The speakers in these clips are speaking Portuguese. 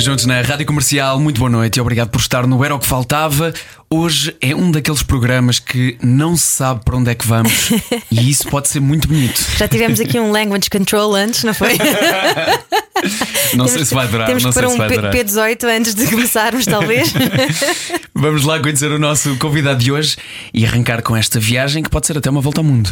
Juntos na Rádio Comercial, muito boa noite e obrigado por estar no Era o que Faltava. Hoje é um daqueles programas que não se sabe para onde é que vamos e isso pode ser muito bonito. Já tivemos aqui um language control antes, não foi? Não sei se vai durar, Temos não que pôr se um vai P- durar. P18 antes de começarmos, talvez. Vamos lá conhecer o nosso convidado de hoje e arrancar com esta viagem que pode ser até uma volta ao mundo.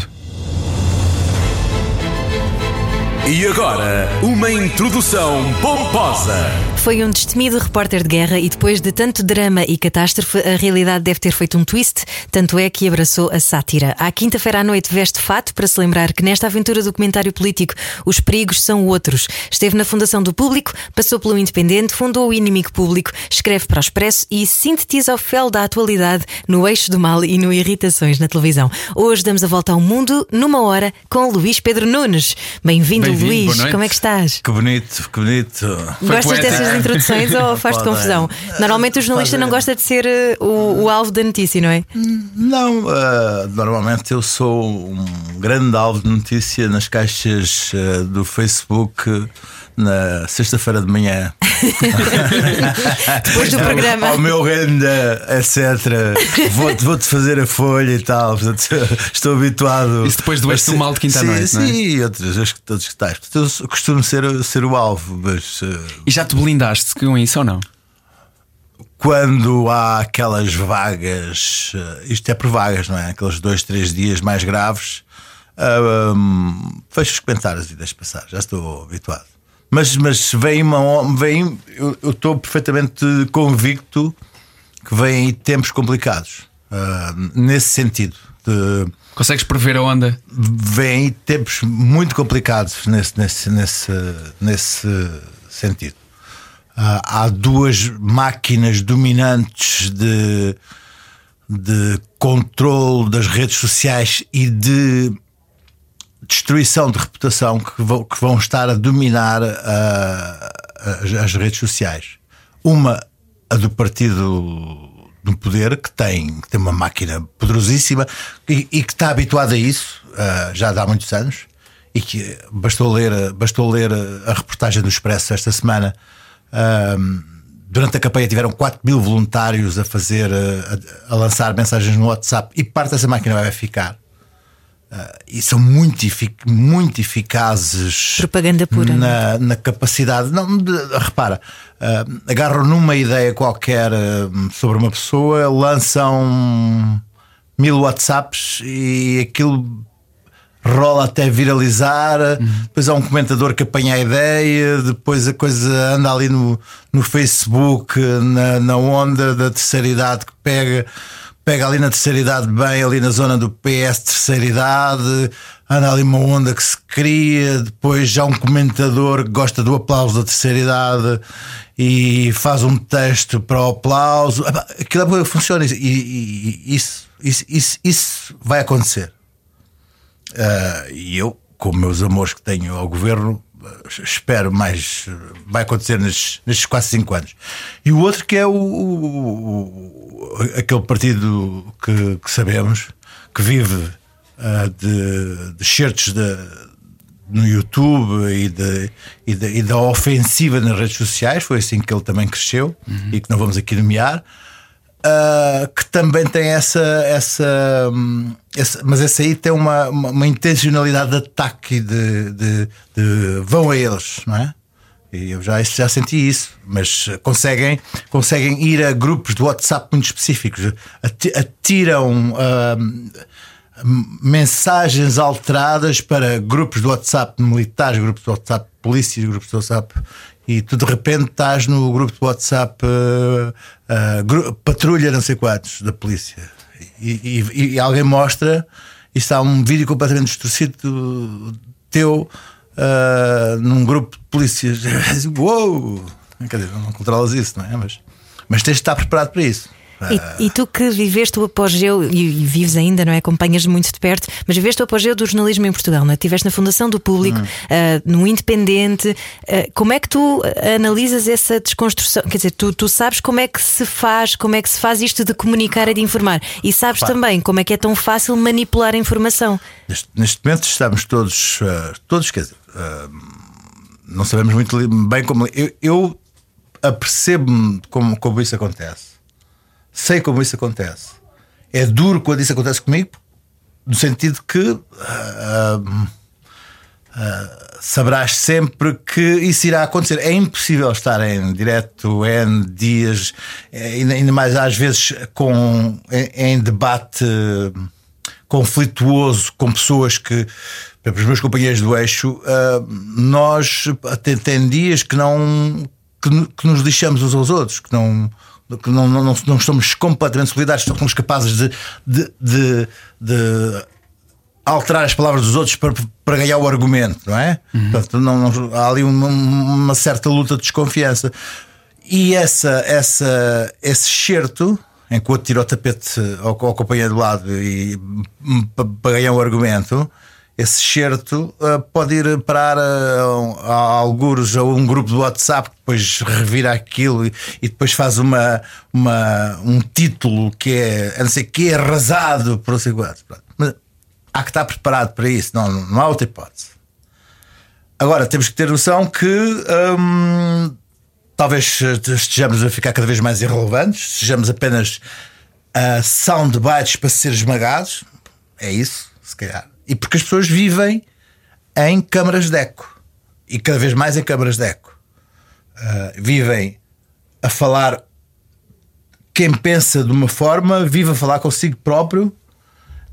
E agora, uma introdução pomposa. Foi um destemido repórter de guerra e depois de tanto drama e catástrofe, a realidade deve ter feito um twist, tanto é que abraçou a sátira. À quinta-feira à noite veste fato para se lembrar que nesta aventura documentário político os perigos são outros. Esteve na Fundação do Público, passou pelo Independente, fundou o Inimigo Público, escreve para o Expresso e sintetiza o fel da atualidade no Eixo do Mal e no Irritações na televisão. Hoje damos a volta ao mundo numa hora com Luís Pedro Nunes. Bem-vindo, Bem-vindo, Luís. boa noite. Como é que estás? Que bonito, que bonito. Gostas dessas introduções ou faz-te confusão? Normalmente o jornalista não gosta de ser eh, o, o alvo da notícia, não é? Não, ah, normalmente eu sou um grande alvo de notícia nas caixas ah, do Facebook na sexta-feira de manhã. Depois do programa. Ao meu renda, etc. Vou-te vou-te fazer a folha e tal. Portanto, estou habituado. Isso depois do ser- Mal de quinta à sim, é? Sim, e outros, outros, outros que tais. Portanto, eu costumo ser, ser o alvo, mas. ah, E já te blindaste com isso ou não? quando há aquelas vagas, eh, isto é por vagas, não é? Aqueles dois, três dias mais graves, ah, hum, fecho os comentários e deixo passar, já estou habituado. Mas, mas vem uma. Vem, eu estou perfeitamente convicto que vêm tempos complicados, ah, nesse sentido. De, Consegues prever a onda? vêm tempos muito complicados nesse, nesse, nesse, nesse sentido. Ah, há duas máquinas dominantes de, de controle das redes sociais e de destruição de reputação que vão, que vão estar a dominar ah, as, as redes sociais. Uma, a do partido no poder, que tem, que tem uma máquina poderosíssima e, e que está habituada a isso ah, já há muitos anos. E que bastou ler, bastou ler a reportagem do Expresso esta semana. ah, durante a campanha tiveram 4 mil voluntários a fazer, a, a lançar mensagens no WhatsApp e parte dessa máquina vai ficar e são muito, efic- muito eficazes Propaganda pura, na, na capacidade. Não, de- repara, ah, agarram numa ideia qualquer ah, sobre uma pessoa, lançam mil WhatsApps e aquilo rola até viralizar. Depois há um comentador que apanha a ideia, depois a coisa anda ali no, no Facebook, na, na onda da terceira idade que pega. Pega ali na terceira idade bem, ali na zona do PS terceira idade, anda ali uma onda que se cria, depois já um comentador que gosta do aplauso da terceira idade e faz um texto para o aplauso. Epá, Aquilo funciona e, e- isso, isso, isso, isso vai acontecer. Ah, e eu, com meus amores que tenho ao governo, ah, espero mais. Vai acontecer nestes, nestes quase 5 anos. E o outro que é o, o- o- aquele partido que, que sabemos que vive ah, de, de certos no YouTube e, de, e, de- e da ofensiva nas redes sociais, foi assim que ele também cresceu e que não vamos aqui nomear. Uh, que também tem essa, essa, hum, essa- mas essa aí tem uma, uma, uma intencionalidade de ataque de, de, de vão a eles, não é? E eu já, já senti isso, mas conseguem, conseguem ir a grupos de WhatsApp muito específicos, ati- atiram hum, mensagens alteradas para grupos de WhatsApp militares, grupos de WhatsApp de polícia, grupos de WhatsApp e tu de repente estás no grupo de WhatsApp eh, gru- patrulha não sei quantos da polícia e, e- e alguém mostra e está um vídeo completamente distorcido teu eh, num grupo de polícias. Uou! Quer dizer, não controlas isso, não é? Mas, mas tens de estar preparado para isso. E, e, tu que viveste o apogeu e, e, vives ainda, não é? Acompanhas muito de perto, mas viveste o apogeu do jornalismo em Portugal, não é? Estiveste na Fundação do Público, hum. uh, no Independente. Uh, como é que tu analisas essa desconstrução? Quer dizer, tu, tu sabes como é que se faz, como é que se faz isto de comunicar e de informar, e sabes também como é que é tão fácil manipular a informação. Neste, neste momento estamos todos, uh, todos, quer dizer, não sabemos muito bem como. Eu, eu apercebo-me como, como isso acontece. Sei como isso acontece. É duro quando isso acontece comigo, no sentido que uh, uh, saberás sempre que isso irá acontecer. É impossível estar em direto N dias, ainda mais às vezes com, em, em debate conflituoso com pessoas que os meus companheiros do eixo, nós tem, tem, dias que não que, que, nos lixamos uns aos outros, que não. Que não, não, não, estamos completamente solidários, somos capazes de, de, de, de alterar as palavras dos outros para, para ganhar o argumento, não é? Uhum. Portanto, não, não, há ali uma, uma, certa luta de desconfiança. E essa, essa, esse certo, enquanto tira o tapete ao, ao companheiro do lado e para, para ganhar o argumento, esse certo uh, pode ir parar a, a, alguns a um grupo do WhatsApp que depois revira aquilo e, e, depois faz uma, uma, um título que é a não sei que é arrasado por assim Mas há que estar preparado para isso, não, não há outra hipótese. Agora temos que ter noção que hum, talvez estejamos a ficar cada vez mais irrelevantes, sejamos apenas uh, soundbites para ser esmagados. É isso, se calhar. E porque as pessoas vivem em câmaras de eco. E cada vez mais em câmaras de eco. Uh, vivem a falar. Quem pensa de uma forma vive a falar consigo próprio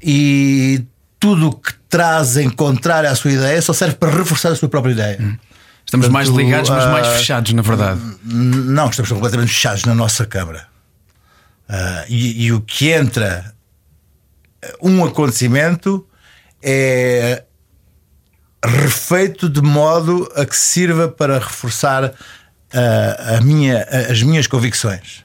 e tudo o que traz em contrário à sua ideia só serve para reforçar a sua própria ideia. Hum. Estamos Portanto, mais ligados, mas mais ah, fechados, na verdade. Não, estamos completamente fechados na nossa câmara. Uh, e, e, o que entra um acontecimento é refeito de modo a que sirva para reforçar uh, a minha, as minhas convicções.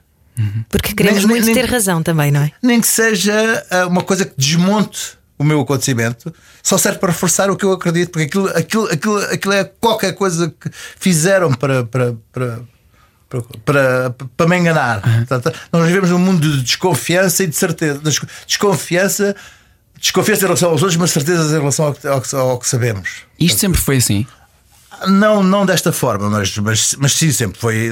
Porque queremos nem, muito nem, ter razão também, não é? Nem que seja uh, uma coisa que desmonte o meu acontecimento, só serve para reforçar o que eu acredito, porque aquilo, aquilo, aquilo, aquilo é qualquer coisa que fizeram para, para, para para, para, para me enganar. Uhum. Portanto, nós vivemos num mundo de desconfiança e de certeza. Desconfiança desconfiança em relação aos outros, mas certezas em relação ao que, ao que, ao que sabemos. Isto sempre foi assim? Não, não desta forma, mas, mas, mas sim, sempre foi.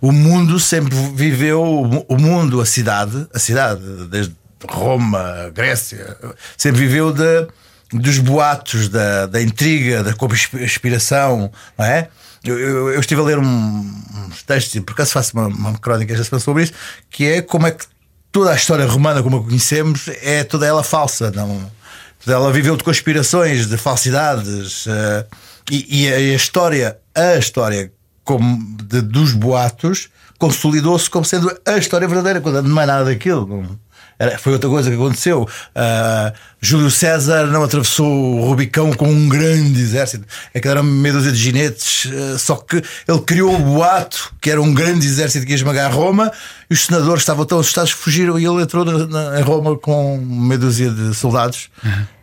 O mundo sempre viveu, o mundo, a cidade, a cidade, desde Roma, Grécia, sempre viveu de, dos boatos, da, da intriga, da conspiração, não é? Eu, eu, eu estive a ler um, uns textos, e por acaso faço uma, uma crónica esta semana sobre isso, que é como é que toda a história romana como a conhecemos é toda ela falsa. Não, toda ela viveu de conspirações, de falsidades. Uh, e, e a, história, a história como de, dos boatos, consolidou-se como sendo a história verdadeira, quando não é nada daquilo. Não, foi outra coisa que aconteceu. Uh, Júlio César não atravessou o Rubicão com um grande exército. É que era meia dúzia de ginetes. Uh, só que ele criou o boato, que era um grande exército que ia esmagar Roma, e os senadores estavam tão assustados que fugiram e ele entrou na, na, em Roma com meia dúzia de soldados. Uhum.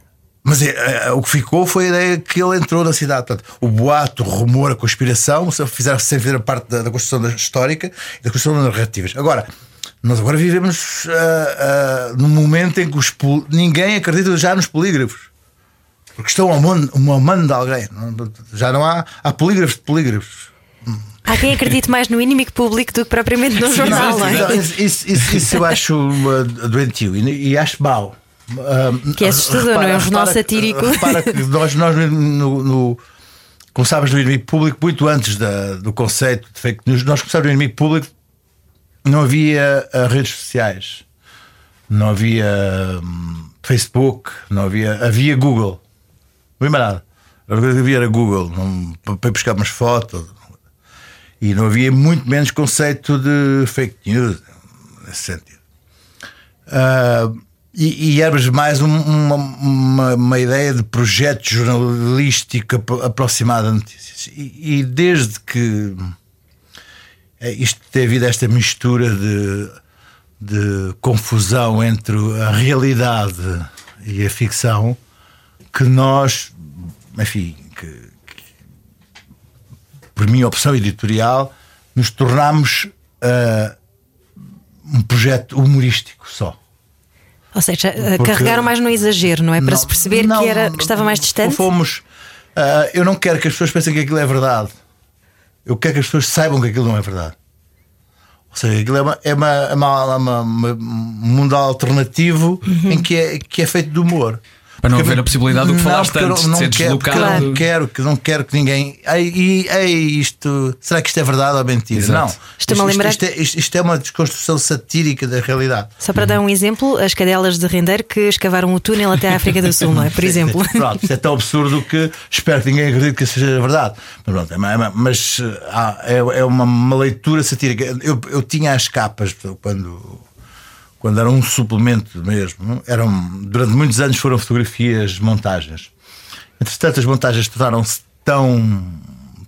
Mas é, é, o que ficou foi a ideia que ele entrou na cidade. Portanto, o boato, o rumor, a conspiração fizeram sem fazer parte da, da construção histórica e da construção das narrativas. Agora, nós agora vivemos uh, uh, num momento em que os ninguém acredita já nos polígrafos. Porque estão a mão, uma mão de alguém. Já não há, há polígrafos de polígrafos. Há quem acredite mais no inimigo público do que propriamente no jornal, não é? Isso, isso, isso eu acho uh, doentio e, e acho mau. Que é assustador, repara, não é? Um jornal satírico. Repara que nós, nós no, no, começámos no inimigo público muito antes da, do conceito de fake news. Nós começámos no inimigo público não havia uh, redes sociais, não havia um, Facebook, não havia. Havia Google. Não havia nada. A coisa que havia era Google, não, para buscar umas fotos. E não havia muito menos conceito de fake news, nesse sentido. Uh, e, e éramos mais um, uma, uma, uma, ideia de projeto jornalístico aproximado a notícias. E, e desde que isto tem havido esta mistura de, de confusão entre a realidade e a ficção que nós, enfim, que, que, por minha opção editorial, nos tornámos uh, um projeto humorístico só. Ou seja, uh, carregaram mais no exagero, não é? Para não, se perceber não, que, era, que estava mais distante. Fomos. Uh, eu não quero que as pessoas pensem que aquilo é verdade. Eu quero que as pessoas saibam que aquilo não é verdade. Ou seja, aquilo é, uma, é, uma, é uma, uma, uma um mundo alternativo uhum. em que é, que é feito de humor. Para não haver a possibilidade do que falaste antes não, de ser quero, deslocado. Não quero, que não quero que ninguém. Ei, ei, isto. Será que isto é verdade ou mentira? Exato. Não. Isto, isto, lembrar... isto, é, isto, isto, é, uma desconstrução satírica da realidade. Só para dar um exemplo, as cadelas de render que escavaram o túnel até à África do Sul, não é? Por exemplo. Pronto, isto é tão absurdo que espero que ninguém acredite que seja verdade. Mas, pronto, é, mas ah, é, é uma, uma leitura satírica. Eu, eu tinha as capas quando quando era um suplemento mesmo, eram, durante muitos anos foram fotografias, montagens. Entretanto, as montagens tornaram-se tão,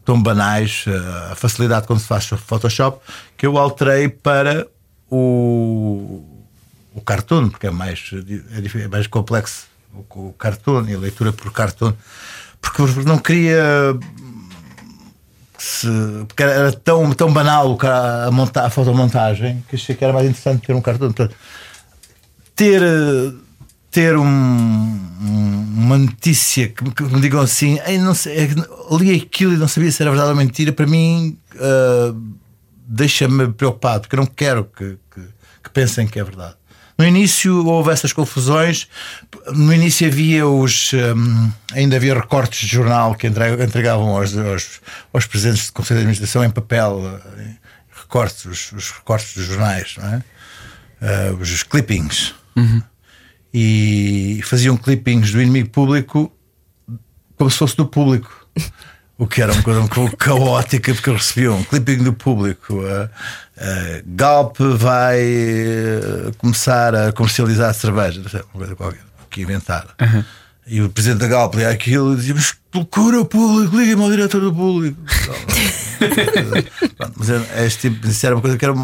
tão banais, eh, a facilidade quando se faz Photoshop, que eu alterei para o, o cartoon, porque é mais, é mais complexo o, o cartoon e a leitura por cartoon, porque não queria se, porque era tão, tão banal a, monta, a fotomontagem que achei que era mais interessante ter um cartão. Ter, ter um, uma notícia que, que, me digam assim, não sei, é li aquilo e não sabia se era verdade ou mentira, para mim uh, deixa-me preocupado, porque eu não quero que, que, que pensem que é verdade. No início houve essas confusões. No início havia os. Um, ainda havia recortes de jornal que entregavam aos, aos, aos presidentes de Conselho de Administração em papel. Eh, recortes, os, os recortes dos jornais, não é? Uh, os clippings. Uhum. E faziam clippings do inimigo público como se fosse do público. O que era uma coisa um pouco caótica, porque recebiam um clipping do público. Uh, uh, Galp vai uh, começar a comercializar cerveja, não uma coisa qualquer, que inventar. Uhum. E o presidente da Galp lia aquilo e dizia: Mas procura o público, liga-me ao diretor do público. mas este tipo, isso era uma coisa que era,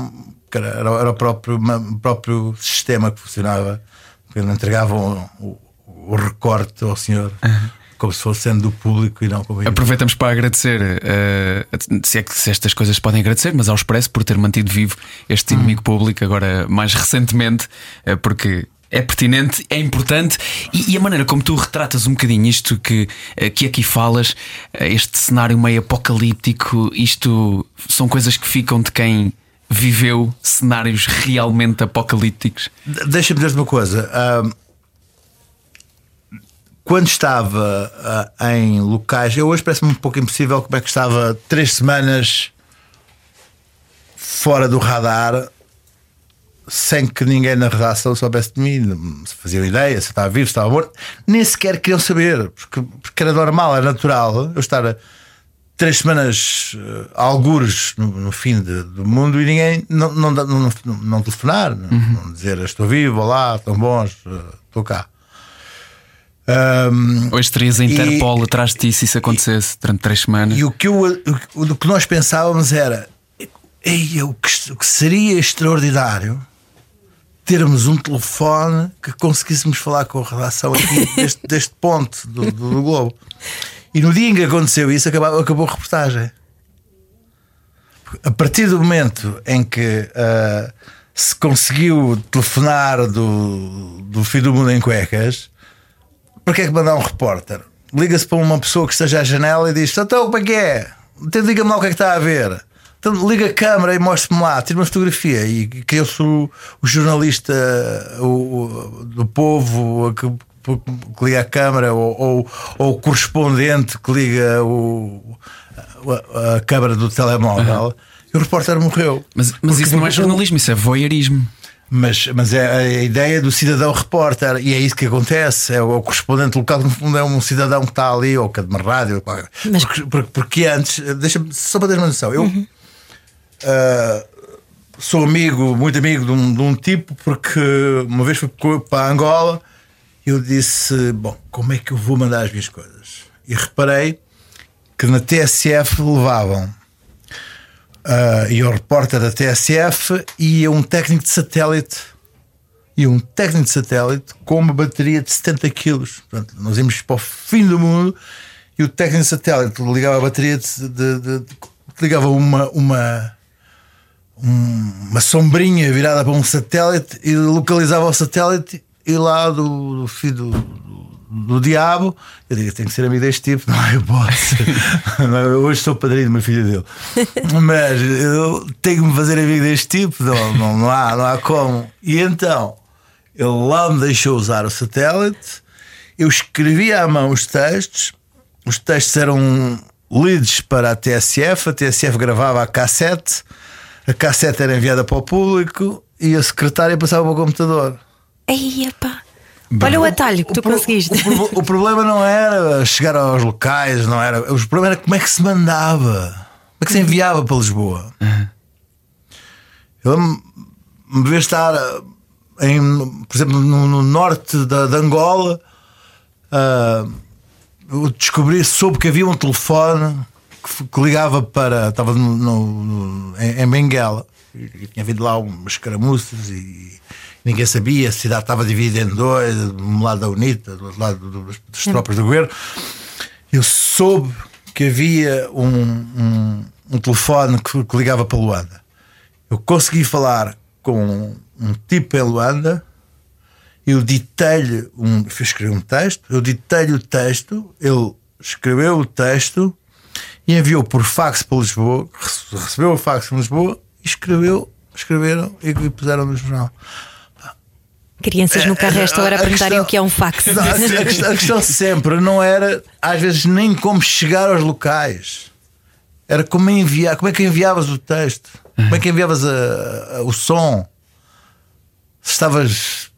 que era, era o próprio, o próprio sistema que funcionava. Porque entregavam o, o recorte ao senhor. Uhum como se fosse sendo do público e não como Aproveitamos para agradecer, uh, se é que se estas coisas podem agradecer, mas ao Expresso por ter mantido vivo este hum. inimigo público, agora mais recentemente, uh, porque é pertinente, é importante e, e, a maneira como tu retratas um bocadinho isto que, uh, que aqui falas, este cenário meio apocalíptico, isto são coisas que ficam de quem viveu cenários realmente apocalípticos. Deixa-me dizer uma coisa. Uh quando estava uh, em locais, eu hoje parece-me um pouco impossível como é que estava três semanas fora do radar sem que ninguém na redação soubesse de mim, se faziam ideia, se estava vivo, se estava morto, nem sequer queriam saber, porque, porque era normal, era natural eu estar três semanas uh, algures no, no fim de, do mundo e ninguém não, não, não, não, não telefonar, uhum. não, dizer estou vivo, olá, estão bons, uh, estou cá. Um, Hoje terias a Interpol e, atrás de ti se isso acontecesse durante três semanas. E o que, eu, o, o que nós pensávamos era: Ei, o, que, o que seria extraordinário termos um telefone que conseguíssemos falar com a redação aqui deste, deste ponto do, do, do, Globo. E no dia em que aconteceu isso, acabou, acabou a reportagem. A partir do momento em que uh, se conseguiu telefonar do, do fim do mundo em cuecas para que é que mandar um repórter? Liga-se para uma pessoa que esteja à janela e diz: Então, como é que é? Então, diga-me lá o que é que está a ver. Então, liga a câmera e mostre-me lá, tira uma fotografia. E que eu sou o jornalista o, o, do povo que, que, liga a câmera ou, ou, ou, o correspondente que liga o, a, a câmera do telemóvel. Uhum. E o repórter morreu. Mas, mas isso não é jornalismo, isso é voyeurismo. Mas, mas é a ideia do cidadão repórter, e é isso que acontece. É o correspondente local, no fundo, é um cidadão que está ali, ou que é de uma rádio. Mas... Porque, porque, porque antes, deixa-me só para ter uma noção, eu uhum. uh, sou amigo, muito amigo de um, de um tipo, porque uma vez fui para Angola e eu disse: Bom, como é que eu vou mandar as minhas coisas? E reparei que na TSF levavam uh, ia o repórter da TSF e ia um técnico de satélite. E um técnico de satélite com uma bateria de 70 quilos. Portanto, nós íamos para o fim do mundo e o técnico de satélite ligava a bateria de, de, de, de ligava uma, uma, uma sombrinha virada para um satélite e localizava o satélite e lá do, do do, do, diabo eu digo, tem que ser amigo deste tipo, não é? Eu posso. É? Hoje sou padrinho de uma filha dele, mas eu tenho que me fazer amigo deste tipo, não, não, não, há, não há como. E então ele lá me deixou usar o satélite, eu escrevia à mão os textos, os textos eram leads para a TSF, a TSF gravava a cassete, a cassete era enviada para o público e a secretária passava para o computador. Ei, epá. Olha o atalho que o tu pro, conseguiste. O, o, problema não era chegar aos locais, não era. O problema era como é que se mandava, como é que se enviava para Lisboa. Eu me ver estar em, por exemplo, no, no norte da, de Angola. Uh, eu descobri, soube que havia um telefone que, que ligava para. Estava no, no, em, em Benguela e tinha havido lá umas caramuças e ninguém sabia, a cidade estava dividida em dois, de um lado da UNITA, do outro lado das tropas do governo. Eu soube que havia um, um, um telefone que, que, ligava para Luanda. Eu consegui falar com um tipo em Luanda, eu ditei-lhe um. Escrevi um texto, eu ditei-lhe o texto, ele escreveu o texto e enviou por fax para Lisboa, recebeu o fax para Lisboa e escreveu, escreveram e puseram no jornal. Crianças no carro esta hora a perguntarem o que é um fax. Não, a, questão, a, sempre não era, às vezes, nem como chegar aos locais. Era como enviar, como é que enviavas o texto, como é que enviavas a, a, o som. Se estavas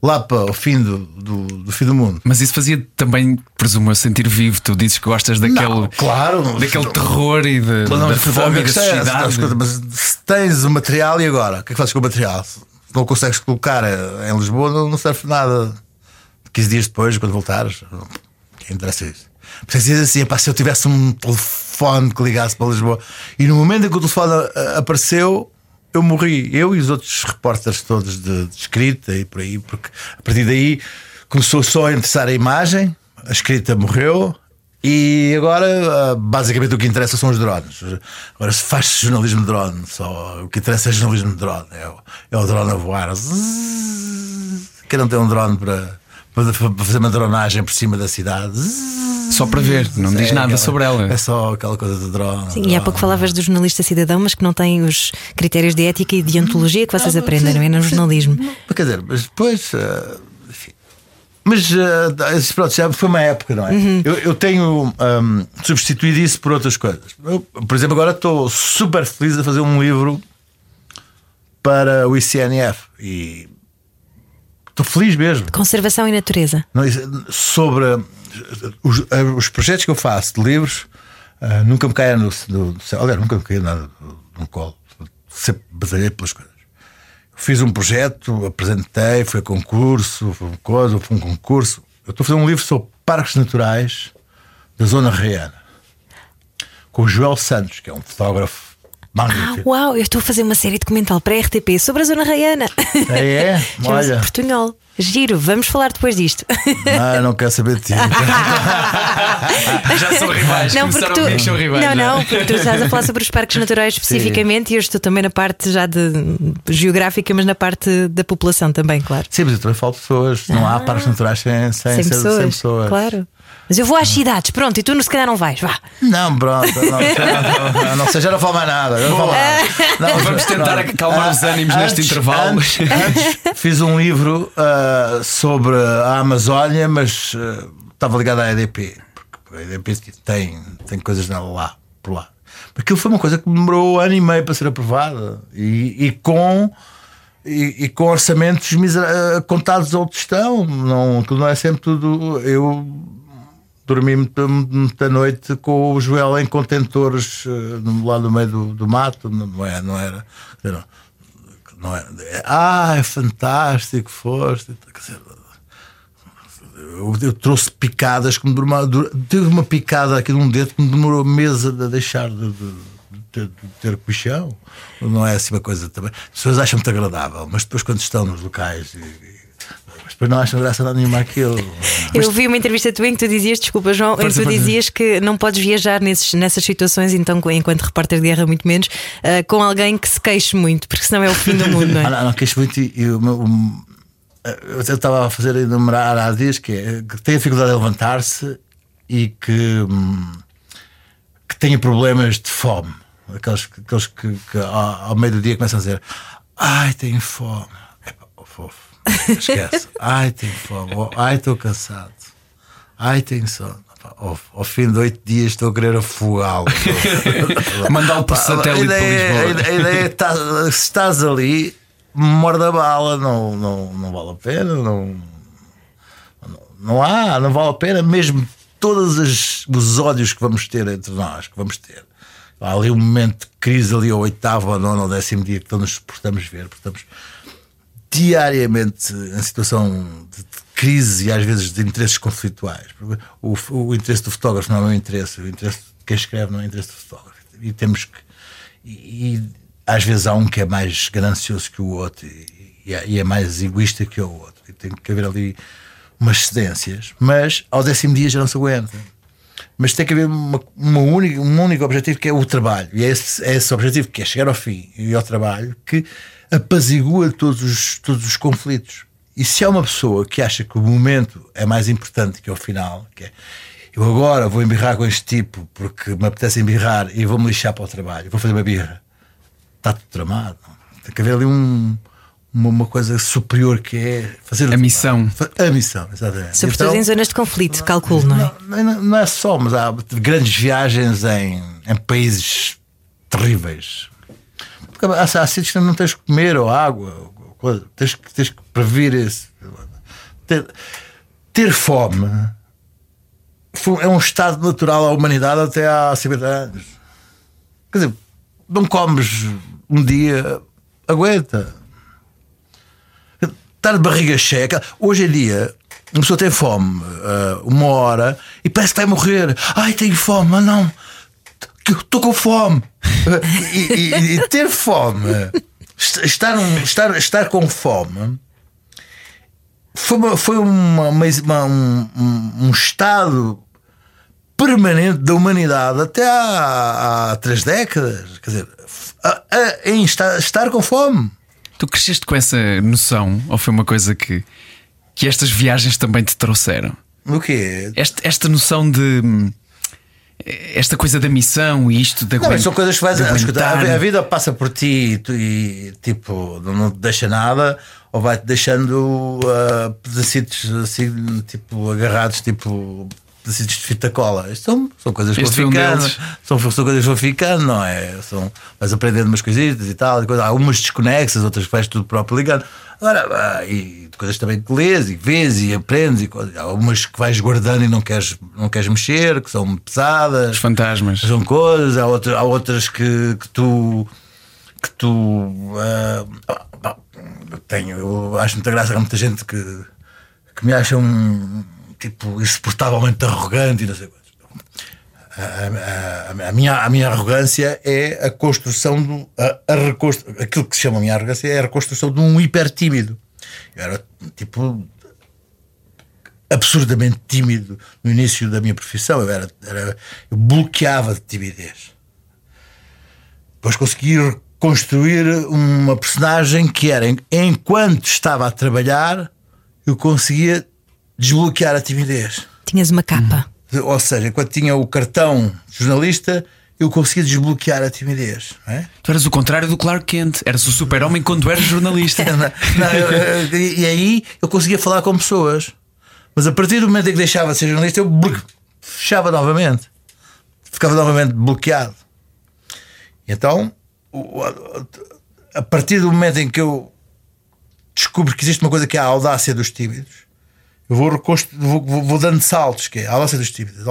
lá para o fim do, do, do, fim do mundo. Mas isso fazia também, presumo, eu sentir vivo. Tu dizes que gostas daquele, não, claro, daquele terror e de, não, da fome da sociedade. mas se tens o material e agora? O que é que fazes com o material? Não consegues colocar em Lisboa, não, não serve nada. 15 dias depois, quando voltares, quem interessa isso? Precisas assim, pá, se eu tivesse um telefone que ligasse para Lisboa e no momento em que o telefone apareceu, eu morri, eu e os outros repórteres todos de, de, escrita e por aí, porque a partir daí começou só a interessar a imagem, a escrita morreu. E agora, ah, basicamente, o que interessa são os drones. Agora, se faz jornalismo de drone, só o que interessa é jornalismo de drone. É o, é o drone a voar. Quem não tem um drone para, para fazer uma dronagem por cima da cidade? Só para ver, não diz é, nada aquela, sobre ela. É só aquela coisa de drone. Sim, drone. e há pouco falavas do jornalista cidadão, mas que não tem os critérios de ética e de ontologia que vocês aprendem, não é? No jornalismo. Quer dizer, mas depois. Uh. Mas uh, pronto, já foi uma época, não é? Uhum. Eu, eu, tenho um, substituído isso por outras coisas. Eu, por exemplo, agora estou super feliz a fazer um livro para o ICNF e estou feliz mesmo. Conservação e natureza. Não, sobre os, os, projetos que eu faço de livros uh, nunca me caem no, no. Aliás, nunca me caiu nada no colo. Sempre batalhei pelas coisas. Fiz um projeto, apresentei, foi concurso, foi coisa, foi um concurso. Eu estou a fazer um livro sobre parques naturais da Zona Reana com o Joel Santos, que é um fotógrafo. Ah, uau, eu estou a fazer uma série documental para a RTP sobre a Zona Raiana. É, é? Olha. Portunhol. Giro, vamos falar depois disto. Não, não quero saber de ti. já são rivais, não, porque tu, são rivais. Não, não, porque tu estás a falar sobre os parques naturais especificamente Sim. e eu estou também na parte já de geográfica, mas na parte da população também, claro. Sim, mas eu também falo pessoas. Não ah, há parques naturais sem, sem, sem, pessoas, sem pessoas. Claro. Mas eu vou às cidades, pronto, e tu se calhar não vais, vá. Não, pronto, não, não, já não falo mais nada. Não falo Não, Vamos tentar acalmar os ânimos neste intervalo. Antes, antes, fiz um livro uh, sobre a Amazónia, mas uh, estava ligado à EDP, porque a EDP tem, tem coisas lá, por lá. Aquilo foi uma coisa que demorou um ano e meio para ser aprovada e, e com. E, e, com orçamentos contados ao tostão, não, não é sempre tudo. Eu dormi muita noite com o Joel em contentores lá no meio do, do mato, não, é, não era. Não, não era ah, é fantástico, foste. Dizer, eu, eu trouxe picadas que me demorou. Tive uma picada aqui num dedo que me demorou meses a deixar de, de, ter comichão. Não é assim uma coisa também. As pessoas acham muito agradável, mas depois quando estão nos locais. E, depois não acham graça nenhuma aquilo. Eu vi uma entrevista tua em que tu dizias, desculpa João, em que tu dizias que não podes viajar nesses, nessas situações, então enquanto repórter de guerra, muito menos, uh, com alguém que se queixe muito, porque senão é o fim do mundo, não é? ah, não, não queixo muito e, e o meu, eu estava a fazer enumerar há dias que, é, que tem dificuldade de levantar-se e que, hum, que tenha problemas de fome. Aqueles, aqueles que, que ao, ao meio do dia começam a dizer: Ai, tenho fome. Oh, fofo. Esquece. Ai, tenho fome. Ai, estou cansado. Ai, tenho sono. Ao, ao, fim de oito dias estou a querer afogá-lo. Mandá-lo para satélite para Lisboa. A ideia é tá, se estás ali, morda a bala, não, não, não vale a pena, não, não, há, não vale a pena, mesmo todos as, os ódios que vamos ter entre nós, que vamos ter. Há ali um momento de crise ali ao oitavo, ou nono, ou décimo dia que nos suportamos ver, porque estamos diariamente em situação de, crise e às vezes de interesses conflituais. O, o, interesse do fotógrafo não é o meu interesse, o interesse de quem escreve não é o interesse do fotógrafo. E temos que. E, e às vezes há um que é mais ganancioso que o outro e, e é mais egoísta que o outro. E tem que haver ali umas cedências, mas ao décimo dia já não se aguenta. Mas tem que haver uma, uma única, um único objetivo que é o trabalho. E é esse, é esse objetivo que é chegar ao fim e ao trabalho que apazigua todos os, todos os conflitos. E se há uma pessoa que acha que o momento é mais importante que o final, que é eu agora vou embirrar com este tipo porque me apetece embirrar e vou-me lixar para o trabalho, vou fazer uma birra, está tudo tramado. Tem que haver ali um, uma, uma, coisa superior que é fazer a missão. A missão, exatamente. Sobretudo então, em zonas de conflito, calculo, não é? Não, não, é só, mas há grandes viagens em, em países terríveis. Porque há, há sítios que não tens que comer ou água, ou tens, tens que prever esse. Ter, ter fome é um estado natural à humanidade até há 50 anos. Quer dizer, não comes um dia, aguenta. Estar de barriga cheia. Hoje em dia, uma pessoa tem fome uh, uma hora e parece que vai morrer. Ai, tenho fome, mas não. Estou com fome. e, e, e, ter fome, estar, estar, estar com fome, foi, uma, foi uma, uma um, um, estado permanente da humanidade até há, há três décadas. Quer dizer, a, a, em estar, estar com fome. Tu cresceste com essa noção ou foi uma coisa que, que estas viagens também te trouxeram? O quê? Esta, esta noção de. Esta coisa da missão e isto da Não, são coisas que fazem. A, a vida passa por ti e, tu, e tipo, não te deixa nada ou vai-te deixando uh, pedacitos assim, tipo, agarrados, tipo pedacitos de fita cola. Isto são, são coisas que vão ficando. São, são coisas que vão ficando, não é? São, vais aprendendo umas coisitas e tal. E coisa, há umas desconexas, outras que vais tudo próprio ligando. Agora, ah, e coisas também que lês e vês e aprendes. E coisas, há umas que vais guardando e não queres, não queres mexer, que são pesadas. Os fantasmas. São coisas. Há, outras, há outras que, que tu. que tu. Uh, tenho, eu acho muita graça. Há muita gente que, que me acha um tipo, insuportavelmente arrogante e não sei quantos. A, a, a, minha, a minha arrogância é a construção do. A, a reconstru... Aquilo que se chama a minha arrogância é a reconstrução de um hiper tímido. Eu era tipo absurdamente tímido no início da minha profissão. Eu, era, era, eu bloqueava de timidez. Depois consegui construir uma personagem que era, enquanto estava a trabalhar, eu conseguia desbloquear a timidez. Tinhas uma capa. Ou seja, quando tinha o cartão jornalista, eu conseguia desbloquear a timidez. É? Tu eras o contrário do Clark Kent, eras o super-homem quando eras jornalista. não, não, eu, eu, e aí eu conseguia falar com pessoas. Mas a partir do momento em que deixava de ser jornalista, eu fechava novamente. Ficava novamente bloqueado. E então, a partir do momento em que eu descubro que existe uma coisa que é a audácia dos tímidos, eu vou, vou, vou, dando saltos, que é a audácia dos tímidos.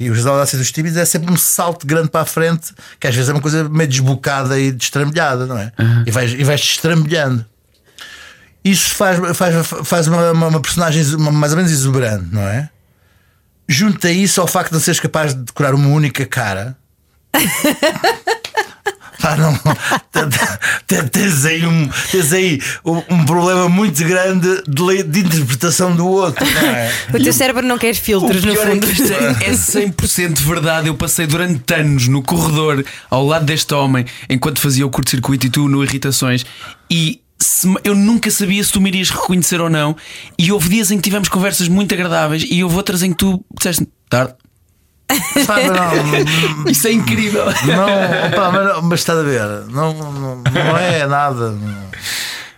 E os audácia dos tímidos é sempre um salto grande para a frente, que às vezes é uma coisa meio desbocada e destrambelhada, não é? Uhum. E vais, e vais destrambelhando. Isso faz, faz, faz uma, uma, uma personagem mais ou menos exuberante, não é? Junta isso ao facto de não seres capaz de decorar uma única cara. Pá, não, te- te- tens aí, um, tens aí um, problema muito grande de, de interpretação do outro, não é? O teu cérebro não quer filtros, no é fundo. é, é 100% verdade. Eu passei durante anos no corredor ao lado deste homem enquanto fazia o curto-circuito e tu no Irritações e. eu nunca sabia se tu me irias reconhecer ou não. E houve dias em que tivemos conversas muito agradáveis e houve outras em que tu disseste tarde. Pá, não, Isso é incrível. não, pá, mas, mas estás a ver, não, não, não é nada.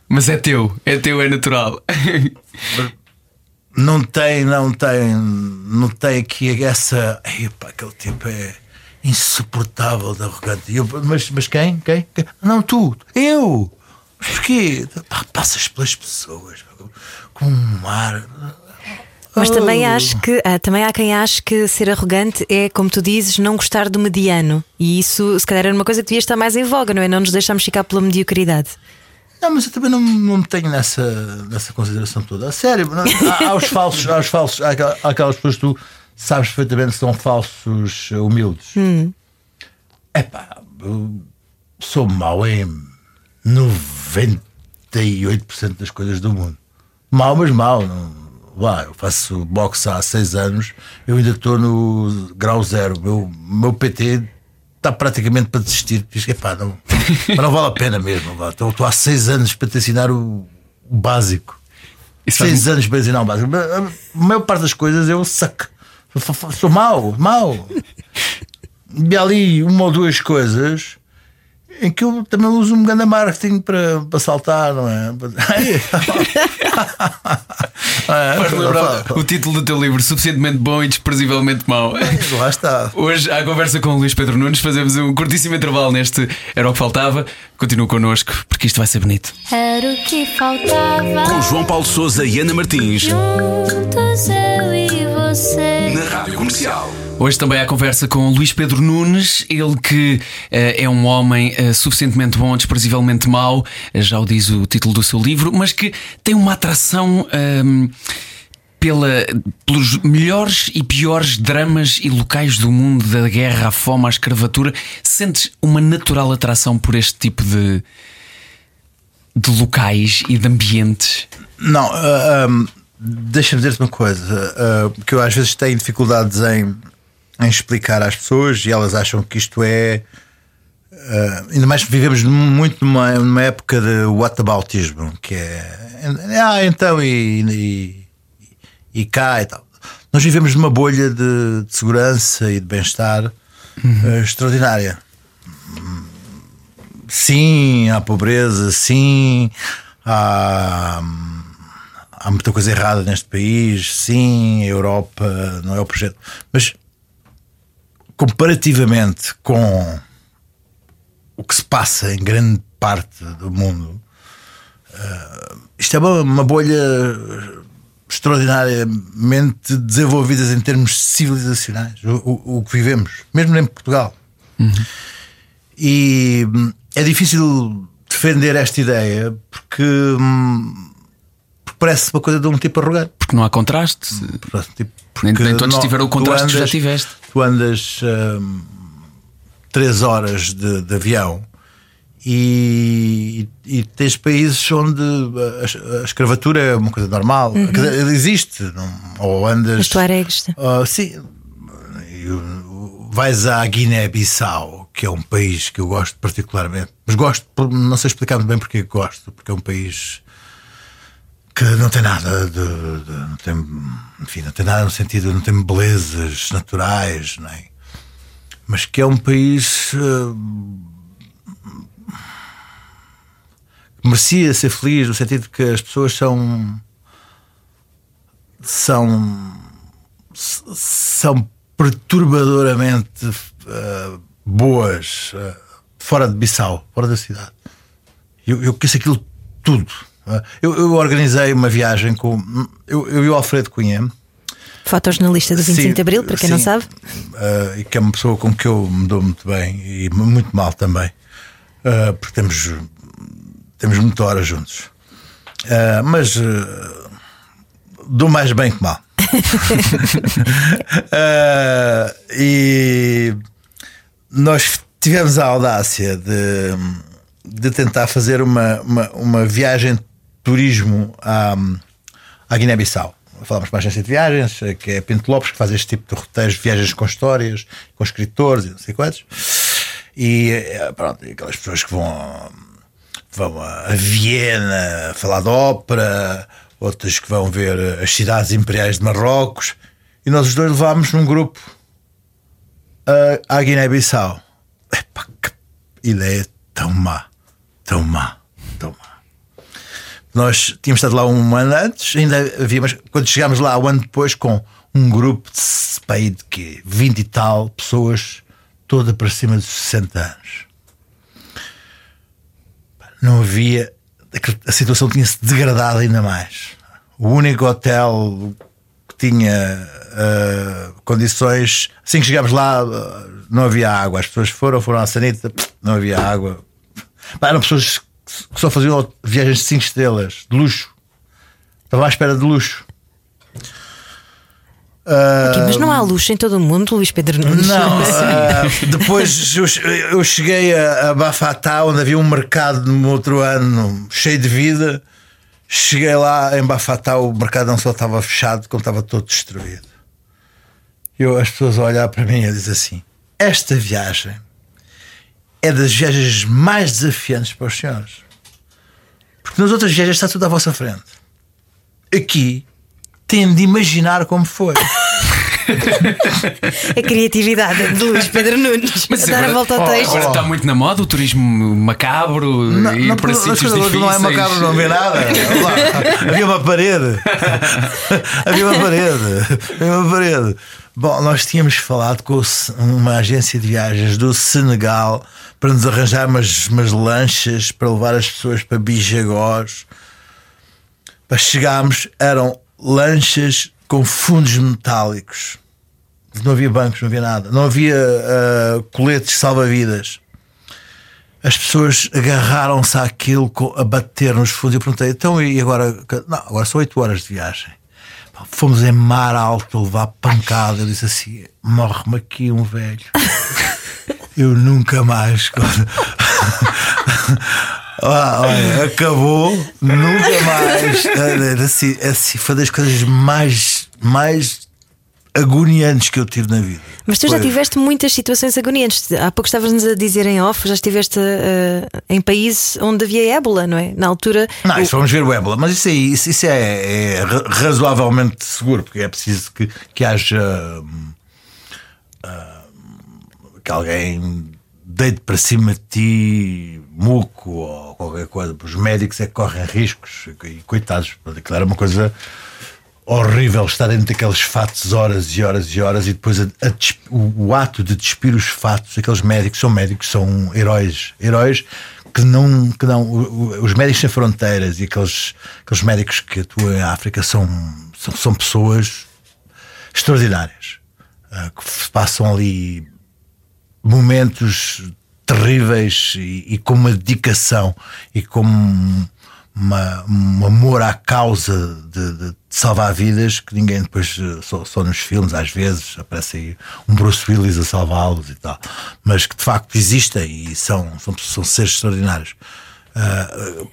Mas é teu, é teu, é natural. Não tem, não tem, não tem aqui essa. Ei, pá, aquele tipo é insuportável de arrogante. Eu, mas, mas quem? quem? Quem? Não, tu, eu. Mas porquê? Pá, passas pelas pessoas com um ar. Mas também Oh. acho que ah, também há quem ache que ser arrogante é, como tu dizes, não gostar do mediano. E isso, se calhar, era uma coisa que devia estar mais em voga, não é? Não nos deixarmos ficar pela mediocridade. Não, mas eu também não, não me tenho nessa, nessa consideração toda. A sério, não- há, há os falsos, há os falsos, há há aquelas pessoas que tu sabes perfeitamente que são falsos eh, humildes. É pá, eu sou mau em 98% das coisas do mundo. Mau, mas mau. Não, Vá, eu faço boxe há seis anos, eu ainda estou no grau zero. Meu, meu PT está praticamente para desistir. Diz que não, não vale a pena mesmo. vá. Estou, estou há seis anos para te ensinar o, o básico. Isso faz- seis anos para ensinar o básico. A maior parte das coisas eu saco. Sou, mau, mau. E ali uma ou duas coisas em que eu também uso um grande marketing para, para saltar, não é? É, Faz lembrar o título do teu livro, suficientemente bom e desprezivelmente mau. Lá está. Hoje, à conversa com o Luís Pedro Nunes, fazemos um curtíssimo intervalo neste Era o que Faltava. Continua connosco, porque isto vai ser bonito. Era o que faltava. Com João Paulo Souza e Ana Martins. Juntos eu e você. Na Rádio Comercial. Hoje também há conversa com Luís Pedro Nunes, ele que eh, é um homem eh, suficientemente bom, desprezivelmente mau, eh, já o diz o título do seu livro, mas que tem uma atração. ehm, pela, pelos melhores e piores dramas e locais do mundo, da guerra, à fome, à escravatura, sentes uma natural atração por este tipo de, de locais e de ambientes? Não, ah, ahm, deixa-me dizer-te uma coisa, ah, porque eu às vezes tenho dificuldades em, em explicar às pessoas e elas acham que isto é. ah, ainda mais que vivemos muito numa, numa época de whataboutismo, que é. Ah, então e, e, e cá e tal. Nós vivemos numa bolha de, de segurança e de bem-estar ah, extraordinária. Sim, há pobreza, sim, há, há muita coisa errada neste país, sim, a Europa não é o projeto. Mas comparativamente com o que se passa em grande parte do mundo, eh, isto é uma, uma bolha extraordinariamente desenvolvida em termos civilizacionais, o, o- o que vivemos, mesmo em Portugal. E hum, é difícil defender esta ideia porque, hum, parece uma coisa de um tipo arrogante. Porque não há contraste. Tipo, Nem- nem todos não- tiveram o tu contraste que já andas- tiveste. Tu andas hum, três horas de, de avião e, e tens países onde a, a escravatura é uma coisa normal. Dizer, existe. não- ou andas. Os tuaregs. Ah, sim. E o- Vais à Guiné-Bissau, que é um país que eu gosto particularmente, mas gosto, não sei explicar muito bem porque gosto, porque é um país que não tem nada de, de- não tem, enfim, não tem nada no sentido, não tem belezas naturais, nem, mas que é um país ah, que merecia ser feliz no sentido que as pessoas são são são perturbadoramente uh, boas uh, fora de Bissau, fora da cidade. Eu, eu quis aquilo tudo. Uh, eu, eu organizei uma viagem com eu, eu e o Alfredo Cunha, Fotojornalista do 25 Sim, de Abril, para quem não sim. sabe. uh, e que é uma pessoa com que eu me dou muito bem e muito mal também, uh, porque temos, temos muita hora juntos. Ah, mas ah, do mais bem que mal. Ah, e nós tivemos a audácia de, de tentar fazer uma, uma, uma viagem turismo à, à Guiné-Bissau. Falamos com uma agência de viagens, que é Pinto Lopes, que faz este tipo de roteiros de viagens com histórias, com escritores e não sei quantos. E eh, pronto, aquelas pessoas que vão, vão a Viena falar de ópera, outras que vão ver as cidades imperiais de Marrocos. E nós os dois levámos num grupo a- à Guiné-Bissau. Epá, que ideia tão má, tão má, tão má. Nós tínhamos estado lá um ano antes, ainda havia, mas quando chegámos lá um ano depois, com um grupo de, de quê? 20 e tal pessoas, toda para cima dos 60 anos. Não havia. A situação tinha-se degradado ainda mais. O único hotel que tinha ah, condições. Assim que chegámos lá, ah, não havia água. As pessoas foram, foram à sanita, não havia água. Pá, eram pessoas que só faziam viagens de 5 estrelas, de luxo. Estavam à espera de luxo. Mas não há luxo em todo o mundo, Luís Pedro Nunes. Não, ah, depois eu, eu cheguei a, a Bafatá, onde havia um mercado no outro ano cheio de vida. Cheguei lá em Bafatá, o mercado não só estava fechado, como estava todo destruído. Eu, as pessoas a olhar para mim e a dizer assim: Esta viagem é das viagens mais desafiantes para os senhores. Porque nas outras viagens está tudo à vossa frente. Aqui têm de imaginar como foi. A criatividade de Luís Pedro Nunes. a dar a volta ao oh, texto. Agora está muito na moda o turismo macabro e para mas sítios difíceis. não é macabro, não vê nada. Lá, havia uma parede. havia uma parede. Havia uma parede. Bom, nós tínhamos falado com uma agência de viagens do Senegal para nos arranjar umas, umas lanchas para levar as pessoas para Bijagós. Para chegarmos, eram lanchas com fundos metálicos. Não havia bancos, não havia nada. Não havia ah, coletes salva-vidas as pessoas agarraram-se àquilo a bater nos fundos. Eu perguntei, então e agora? Não, agora são 8 horas de viagem. Fomos em mar alto levar pancada. Eu disse assim: morre-me aqui um velho. Eu nunca mais. Ah, olha, acabou, nunca mais. Assim, assim, foi das coisas mais, mais agoniantes que eu tive na vida. Mas tu já Foi. tiveste muitas situações agoniantes. Há pouco estavas-nos a dizer em off, já estiveste eh, em países onde havia ébola, não é? Na altura. Não, isso vamos ver o ébola, mas isso, aí, isso, isso é, é ra- razoavelmente seguro, porque é preciso que, que haja hum, que alguém deite para cima de ti muco ou qualquer coisa. Os médicos é que correm riscos e coitados, aquilo era uma coisa horrível estar dentro daqueles fatos horas e horas e horas e depois a- a o, o ato de despir os fatos, aqueles médicos são médicos, são heróis, heróis que não, que não os médicos sem fronteiras e aqueles, aqueles médicos que atuam em África são, são, são pessoas extraordinárias ah, que passam ali momentos terríveis e, e com uma dedicação e com uma, um amor à causa de, de salvar vidas que ninguém depois, eh, só, só nos filmes, às vezes, aparece aí um Bruce Willis a salvá-los e tal, mas que de facto existem e são, são, são seres extraordinários. Ah,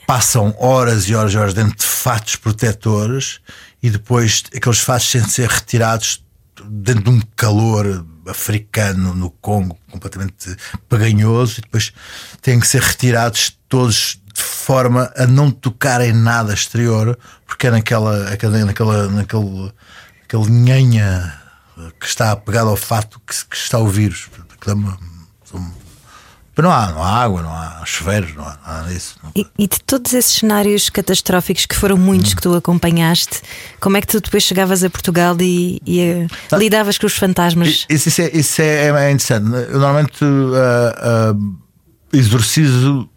passam horas e horas e horas dentro de fatos protetores e depois aqueles fatos têm de ser retirados dentro de um calor africano no Congo completamente paganhoso e depois têm que ser retirados todos de forma a não tocar em nada exterior porque é naquela, aquela- naquela, naquele, naquele que está pegado ao fato que, que está o vírus. É uma- Mas não há, não há água, não há chuveiros, não há nada disso. E, e de todos esses cenários catastróficos que foram muitos que tu acompanhaste, como é que tu depois chegavas a Portugal e, e, eh, lidavas com os fantasmas? Isso, isso é, isso é, é interessante. Eu normalmente ah, ah, exorcizo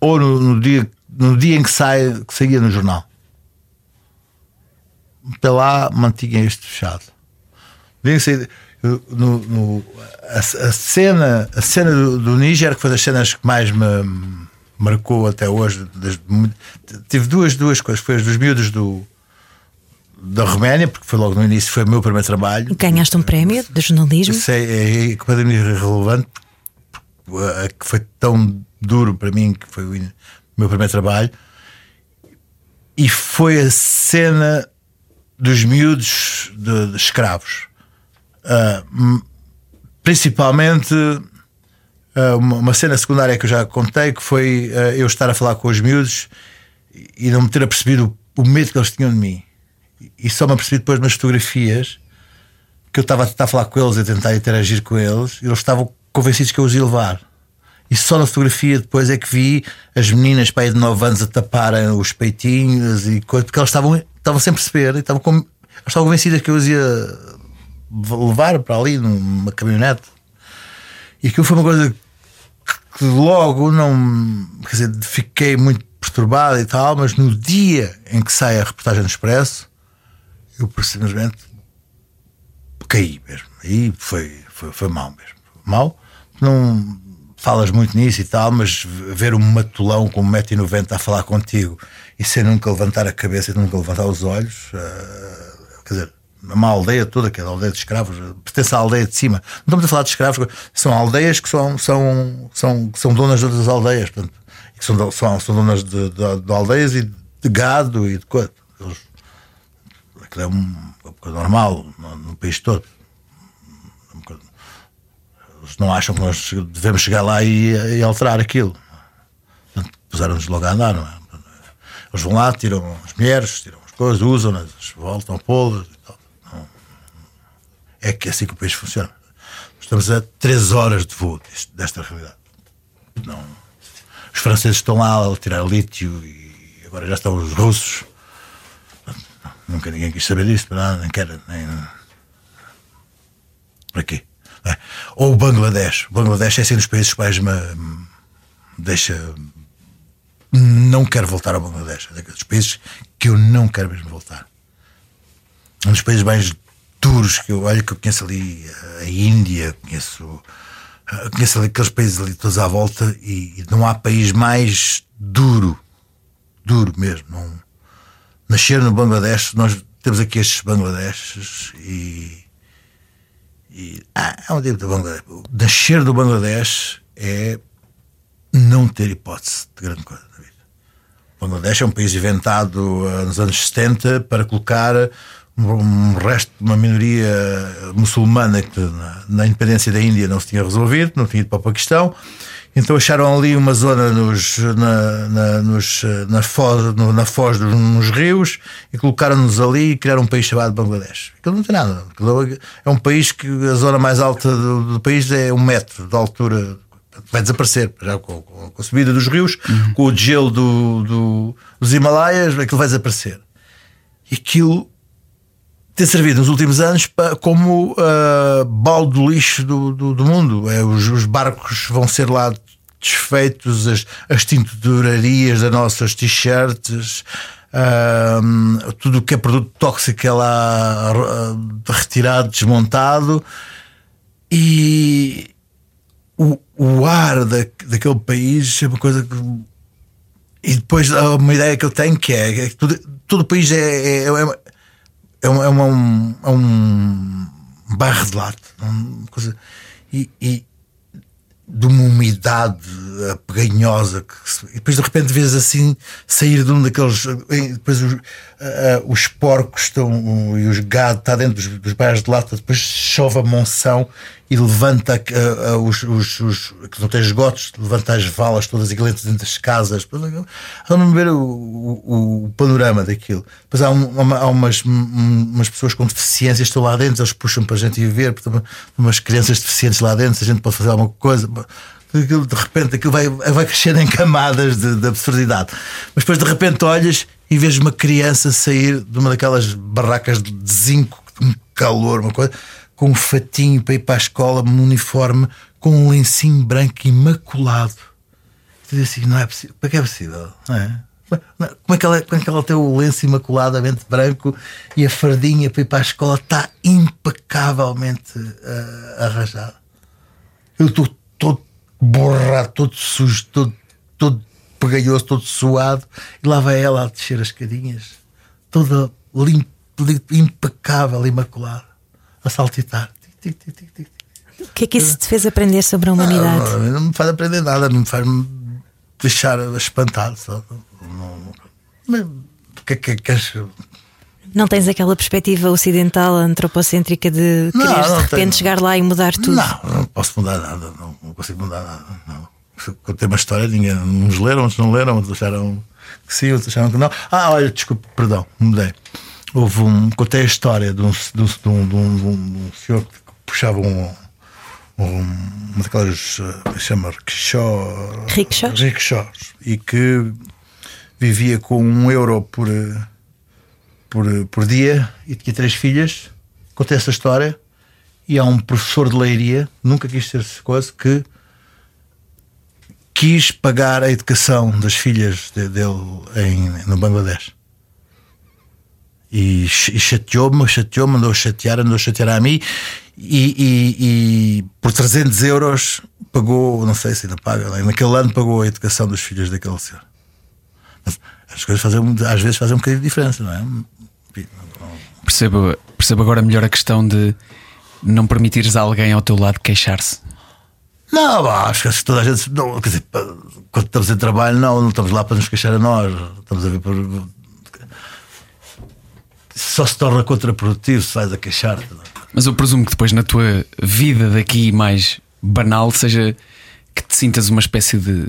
ou no, no dia, no dia em que, sai, que saía no jornal. Até lá mantinha isto fechado. Dia que saía- no, no- a, a cena, a cena do, do Níger, que foi das cenas que mais me, marcou até hoje. Desde, tive duas, duas coisas. Foi as dos miúdos do, da Roménia, porque foi logo no início, foi o meu primeiro trabalho. Ganhaste um prémio de jornalismo? Sei, é completamente irrelevante, que foi tão duro para mim, que foi o meu primeiro trabalho. E foi a cena dos miúdos de, de escravos. Uh, principalmente uh, uma cena secundária que eu já contei, que foi uh, eu estar a falar com os miúdos e não me ter apercebido o medo que eles tinham de mim. E só me apercebi depois nas fotografias que eu estava a tentar falar com eles e a tentar interagir com eles, e eles estavam convencidos que eu os ia levar. E só na fotografia depois é que vi as meninas para aí de 9 anos a taparem os peitinhos e coisas, porque elas estavam, estavam sem perceber e estavam, com, estavam convencidas que eu os ia levar para ali numa caminhonete. E aquilo foi uma coisa que logo não. Quer dizer, fiquei muito perturbado e tal, mas no dia em que sai a reportagem do Expresso, eu simplesmente caí mesmo. Aí foi, foi, foi mal mesmo. Mal. Não falas muito nisso e tal, mas ver um matulão com 1,90m a falar contigo e sem nunca levantar a cabeça e nunca levantar os olhos, uh, quer dizer, uma aldeia toda, que é a aldeia de escravos, pertence à aldeia de cima. Não estamos a falar de escravos, são aldeias que são, são, são, são donas de outras aldeias, portanto, que são, são, são donas de, de, de, aldeias e de gado e de coisa. Aquilo é um, uma coisa normal no, no país todo eles não acham que nós devemos chegar lá e, e alterar aquilo. Puseram-nos logo a andar, não é? Eles vão lá, tiram as mulheres, tiram as coisas, usam-nas, voltam a pô-las e tal. Não. É que é assim que o país funciona. Estamos a três horas de voo desta realidade. Não. Os franceses estão lá a tirar lítio e agora já estão os russos. Nunca ninguém quis saber disso, nem quer, nem. Quê? É. Ou o Bangladesh. O Bangladesh é assim dos países que mais me deixa. Não quero voltar ao Bangladesh. É daqueles países que eu não quero mesmo voltar. Um dos países mais duros que eu olho, que eu conheço ali a Índia, conheço, conheço ali aqueles países ali todos à volta e, não há país mais duro, duro mesmo. Não, nascer no Bangladesh, nós temos aqui estes Bangladeshes e e, ah, é um tipo do Bangladesh. Nascer do Bangladesh é não ter hipótese de grande coisa na vida. O Bangladesh é um país inventado uh, nos anos 70 para colocar um resto de uma minoria muçulmana que na, independência da Índia não se tinha resolvido, não tinha ido para o Paquistão então acharam ali uma zona nos, na, na, nos, na, foz, no, na foz dos nos rios e colocaram-nos ali e criaram um país chamado Bangladesh. Aquilo não tem nada. É um país que a zona mais alta do, do país é um metro de altura. Vai desaparecer já com, com, com a subida dos rios, uhum. com o gelo do, do, dos Himalaias, aquilo vai desaparecer. E aquilo tem servido nos últimos anos para, como uh, balde do lixo do, do, do mundo. É, os, os, barcos vão ser lá desfeitos, as, as tinturarias das nossas t-shirts, uh, tudo o que é produto tóxico é lá uh, retirado, desmontado. E o, o ar da, daquele país é uma coisa que. E depois há uma ideia que eu tenho que é, é que todo, todo o país é, é, é é, uma, é, um, é um barro de lata. Uma coisa, e, e de uma umidade apeganhosa que, e depois de repente vês assim sair de um daqueles depois os, uh, os porcos estão e os gado está dentro dos, dos bairros de lata depois chove a monção e levanta uh, uh, os, os, os, que não tem esgotos, levanta as valas todas e dentro das casas. Vamos ver o, o, o, panorama daquilo. Depois há, um, há umas, umas pessoas com deficiências estão lá dentro, eles puxam para a gente ir ver, portanto, umas crianças deficientes lá dentro, se a gente pode fazer alguma coisa. De repente aquilo vai, vai crescer em camadas de, de absurdidade. Mas depois de repente olhas e vês uma criança sair de uma daquelas barracas de zinco, um calor, uma coisa com um fatinho para ir para a escola, um uniforme, com um lencinho branco imaculado. Tu diz assim: não é possível. Para que é possível? Não é? Como é, que ela, como é que ela tem o lenço imaculadamente branco e a fardinha para ir para a escola está impecavelmente uh, arranjada? Eu estou todo borrado, todo sujo, todo, todo pegalhoso, todo suado, e lá vai ela a descer as escadinhas, toda limpa, impecável, imaculada, a saltitar. Tic, tic, tic, tic. O que é que isso te fez aprender sobre a humanidade? Não, não, não me faz aprender nada, não me faz deixar espantado. Só. Não, não, que é que queres? Não tens aquela perspectiva ocidental, antropocêntrica de Não, quereres de repente tenho. chegar lá e mudar tudo? Não, não posso mudar nada, não, não consigo mudar nada. Não. Contei uma história, ninguém, uns leram, outros não leram, outros acharam que sim, outros acharam que não. Ah, olha, desculpe, perdão, mudei. Houve um. Contei a história de um, de um, de um, de um- de um senhor que puxava um. um uma daquelas. eh, chama rickshaw. Rickshaws? rickshaws. E que vivia com um euro por, por, por dia e tinha três filhas. Contei essa história. E há um professor de leiria, nunca quis ser coisa, que quis pagar a educação das filhas de- dele em, no Bangladesh. E, e chateou-me, chateou-me, andou a chatear, andou a chatear a mim. E, e- e por 300 euros pagou, não sei se ainda paga, naquele ano pagou a educação dos filhos daquele senhor. As coisas fazem, às vezes fazem um bocadinho de diferença, não é? Percebo, percebo agora melhor a questão de não permitires a alguém ao teu lado queixar-se. Não, acho que toda a gente. Não, quer dizer, quando estamos em trabalho, não, não estamos lá para nos queixar a nós. Estamos a ver por. Só se torna contraprodutivo se vais a queixar-te. é? Mas eu presumo que depois na tua vida daqui mais banal seja que te sintas uma espécie de,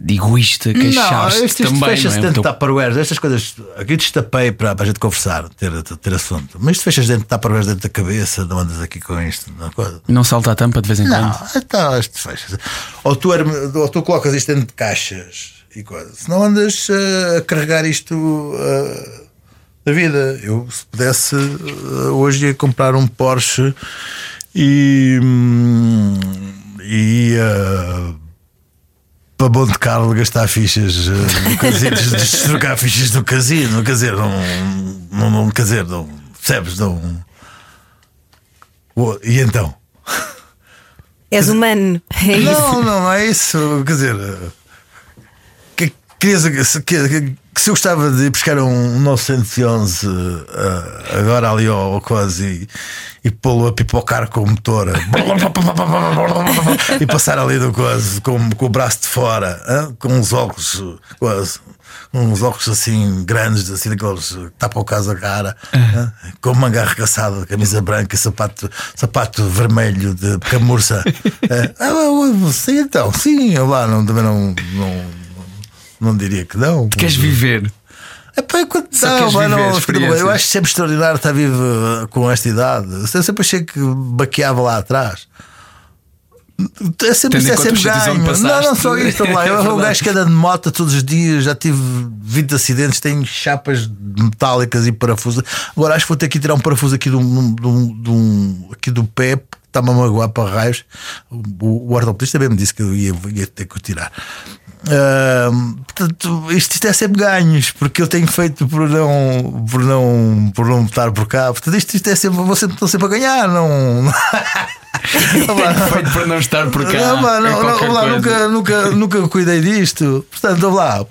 de egoísta, Não, queixar-se também. fecha-se não é? dentro O de Tupperwares, estas coisas. Aqui destapei para, para a gente conversar, ter, ter assunto. Mas isto fechas dentro de Tupperwares dentro da cabeça, não andas aqui com isto. Não, é. Não salta a tampa de vez em Não, quando. então isto fecha ou tu, ou tu colocas isto dentro de caixas e coisas. Se não andas eh, a carregar isto eh, da vida. Eu, se pudesse, eh, hoje ia comprar um Porsche e, hum, e ia para Monte Carlo gastar fichas eh, no casino, de trocar fichas do casino. Quer dizer, não, não, não quer dizer, não, percebes? Não. E então? És humano. É isso. Não, não, não é isso. Quer dizer, eh, que, querias, que, que- se eu gostava de ir buscar um 911 eh, agora ali ao, ao quase e, e pô-lo a pipocar com o motor e passar ali do quase com, com o braço de fora, hã? com uns óculos quase. Uns óculos assim grandes, assim daqueles que tapam o caso a cara, hã? com manga arregaçada, camisa branca, sapato, sapato vermelho de camurça. Eh, ah, ah, sim, então, sim, eu lá não, também não, não, não diria que não. Queres viver? É pá, enquanto não, mas não, eu acho sempre extraordinário estar vivo uh, com esta idade. Eu sempre achei que baqueava lá atrás. É sempre, Tendo é sempre ganho. Não, não só isso. lá. É Eu sou um gajo que anda de moto todos os dias. Já tive 20 acidentes, tenho chapas metálicas e parafusos. Agora acho que vou ter que tirar um parafuso aqui de um- de um- aqui do pé, está-me a magoar para raios. O, o ortopedista também me disse que eu ia, ia ter que o tirar. Ahm, portanto, isto, isto é sempre ganhos, porque eu tenho feito por não, por não, por não estar por cá. Portanto, isto, isto é sempre, você estou sempre a ganhar, não. Feito para não estar por cá. Não, pá, é não, não, lá, nunca, nunca, nunca cuidei disto. Portanto, vamos lá.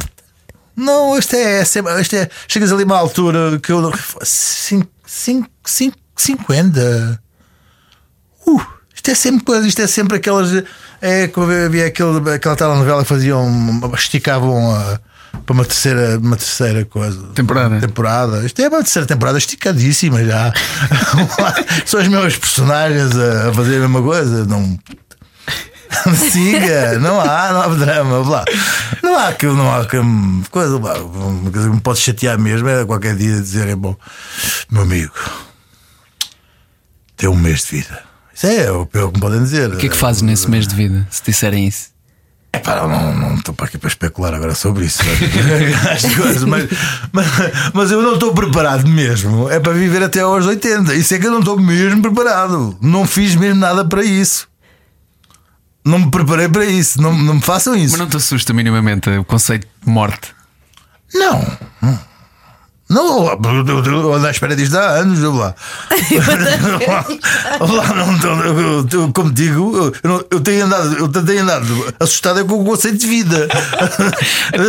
Não, isto é, sempre- isto é. Chegas ali a uma altura que eu. Cin- cin- cin- 50. Uh, isto é sempre coisa, isto é sempre aquelas. É como havia aquele, aquela telenovela que faziam. esticavam a. Para uma terceira, uma terceira coisa. Temporada. temporada. Isto é uma terceira temporada esticadíssima já. São os meus personagens a, fazer a mesma coisa. Não. Siga, não há, não há drama. Blá. Não há que não há que coisa, blá, uma coisa que me pode chatear mesmo é qualquer dia dizer: é bom, meu amigo, tem um mês de vida. Isso é o pior que me podem dizer. O que é que fazes nesse mês de vida, se disserem isso? É pá, não, não estou para aqui para especular agora sobre isso. As coisas, mas, mas, mas eu não estou preparado mesmo. É para viver até aos 80. Isso é que eu não estou mesmo preparado. Não fiz mesmo nada para isso. Não me preparei para isso. Não, não me façam isso. Mas não te assusta minimamente o conceito de morte? Não, não, Não, eu- eu ando à espera disto há anos, eu lá. lá não, estou- eu- como digo, eu, não- eu tenho andado, eu tenho andado assustado com o conceito de vida.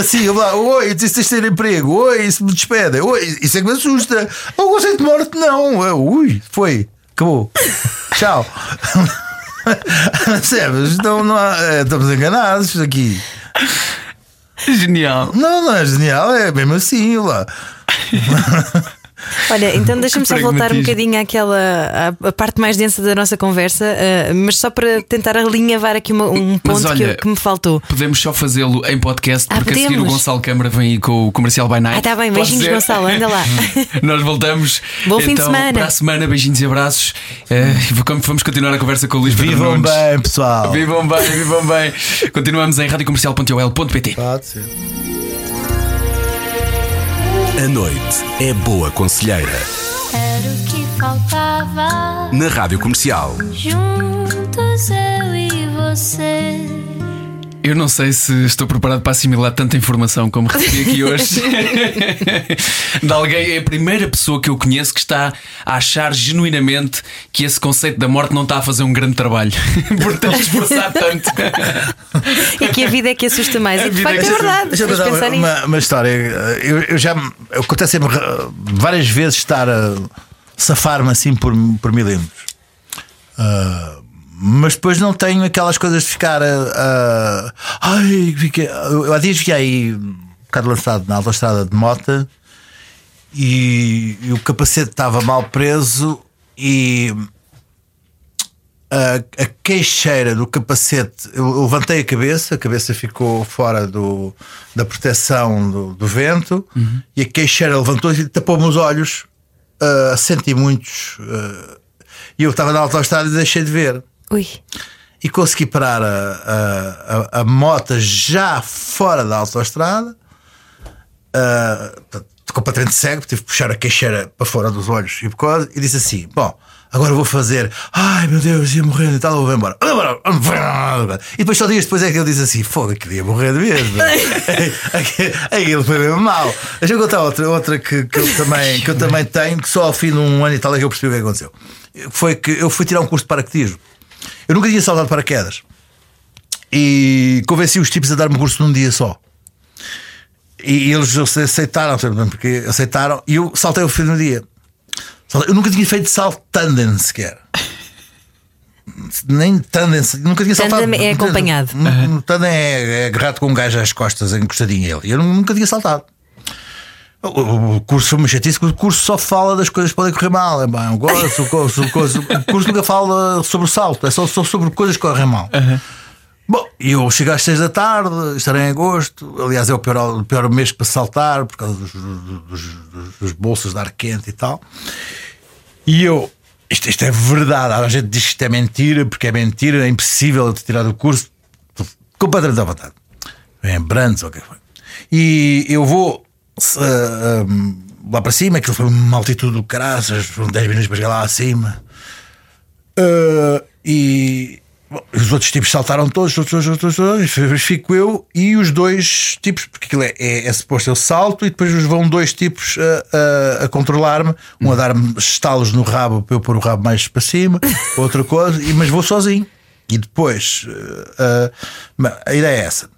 Assim, eu lá, oi, isso tens de ter emprego, oi, isso me despede, oi, isso é que me assusta. O conceito de morte, não. Eu, ui, foi, acabou. Tchau. Percebes? Então não há- é, estamos enganados aqui. Genial. Não, não é genial, é mesmo assim, lá. Olha, então deixa-me só voltar um bocadinho àquela à, à parte mais densa da nossa conversa, ah, mas só para tentar alinhavar aqui uma- um ponto que, olha, eu- que me faltou. Podemos só fazê-lo em podcast, Ah, porque a seguir o. Gonçalo Câmara vem aí com o comercial by night. Ah, tá bem, Pode beijinhos, ser? Gonçalo, anda lá. Nós voltamos. Bom fim de então, semana. Para a semana, beijinhos e abraços. Eh, vamos- continuar a conversa com o Luís Pedro Vivam Nunes. bem, pessoal. Vivam bem, vivam bem. Continuamos em radiocomercial.ol.pt. Pode ser. A noite é boa conselheira. Era o que faltava. Na Rádio Comercial. Juntos eu e você. Eu não sei se estou preparado para assimilar tanta informação como recebi aqui hoje. de alguém, é a primeira pessoa que eu conheço que está a achar genuinamente que esse conceito da morte não está a fazer um grande trabalho. Por ter esforçado tanto. E que a vida é que assusta mais. E de é facto que é verdade. Deixa eu pensar uma, uma história. Eu, eu já me- acontece-me uh, várias vezes estar a safar-me assim por, por milímetros. Uh, mas depois não tenho aquelas coisas de ficar. a ai, fiquei, eu há dias fiquei um bocado lançado na autostrada de mota e, e o capacete estava mal preso e a, a queixeira do capacete, eu levantei a cabeça, a cabeça ficou fora do, da proteção do, do vento e a queixeira levantou-se e tapou-me os olhos. ah, senti muitos. ah, e eu estava na autostrada e deixei de ver. Ui. E consegui parar a, a, a, a moto já fora da autostrada. Ah, portanto, completamente cego, tive que puxar a queixeira para fora dos olhos e, causa- e disse assim: Bom, agora vou fazer, ai meu Deus, ia morrer e tal, vou embora. E depois, só dias depois, é que ele disse assim: Foda, que ia morrer mesmo. Aí ele foi mesmo mal. Deixa eu contar outra, outra que, que, eu também, que eu também tenho, que só ao fim de um ano e tal é que eu percebi o que aconteceu. Foi que eu fui tirar um curso de paraquedismo. Eu nunca tinha saltado paraquedas e convenci os tipos a dar-me um curso num dia só. E eles aceitaram, porque aceitaram, e eu saltei o fim do dia. Eu nunca tinha feito salto tandem sequer. Nem tandem, nunca tinha saltado. Tandem é acompanhado. Uhum. Tandem é, é agarrado com um gajo às costas, encostadinho a ele. Eu nunca tinha saltado. O, curso foi uma chatice, porque o curso só fala das coisas que podem correr mal. É bem, o curso, o curso, o curso, o curso nunca fala sobre o salto, é só, sobre coisas que correm mal. Bom, e eu chego às 6 da tarde, estarei em agosto. Aliás, é o pior, o pior mês para saltar, por causa dos, dos, dos, dos bolsos de ar quente e tal. E eu, isto, isto é verdade. A gente diz que isto é mentira, porque é mentira, é impossível eu te tirar do curso. Estou completamente à vontade. Em Brandes, ou o que foi. E eu vou se, um, lá para cima, aquilo foi uma altitude do caraças, foram 10 minutos para chegar lá acima. Uh, e bom, os outros tipos saltaram todos, todos, todos, todos, todos, depois fico eu e os dois tipos, porque aquilo é, é, é suposto eu salto e depois vão dois tipos a, a, a controlar-me, um a dar-me estalos no rabo para eu pôr o rabo mais para cima, outra coisa, e, mas vou sozinho. E depois uh, uh, a ideia é essa.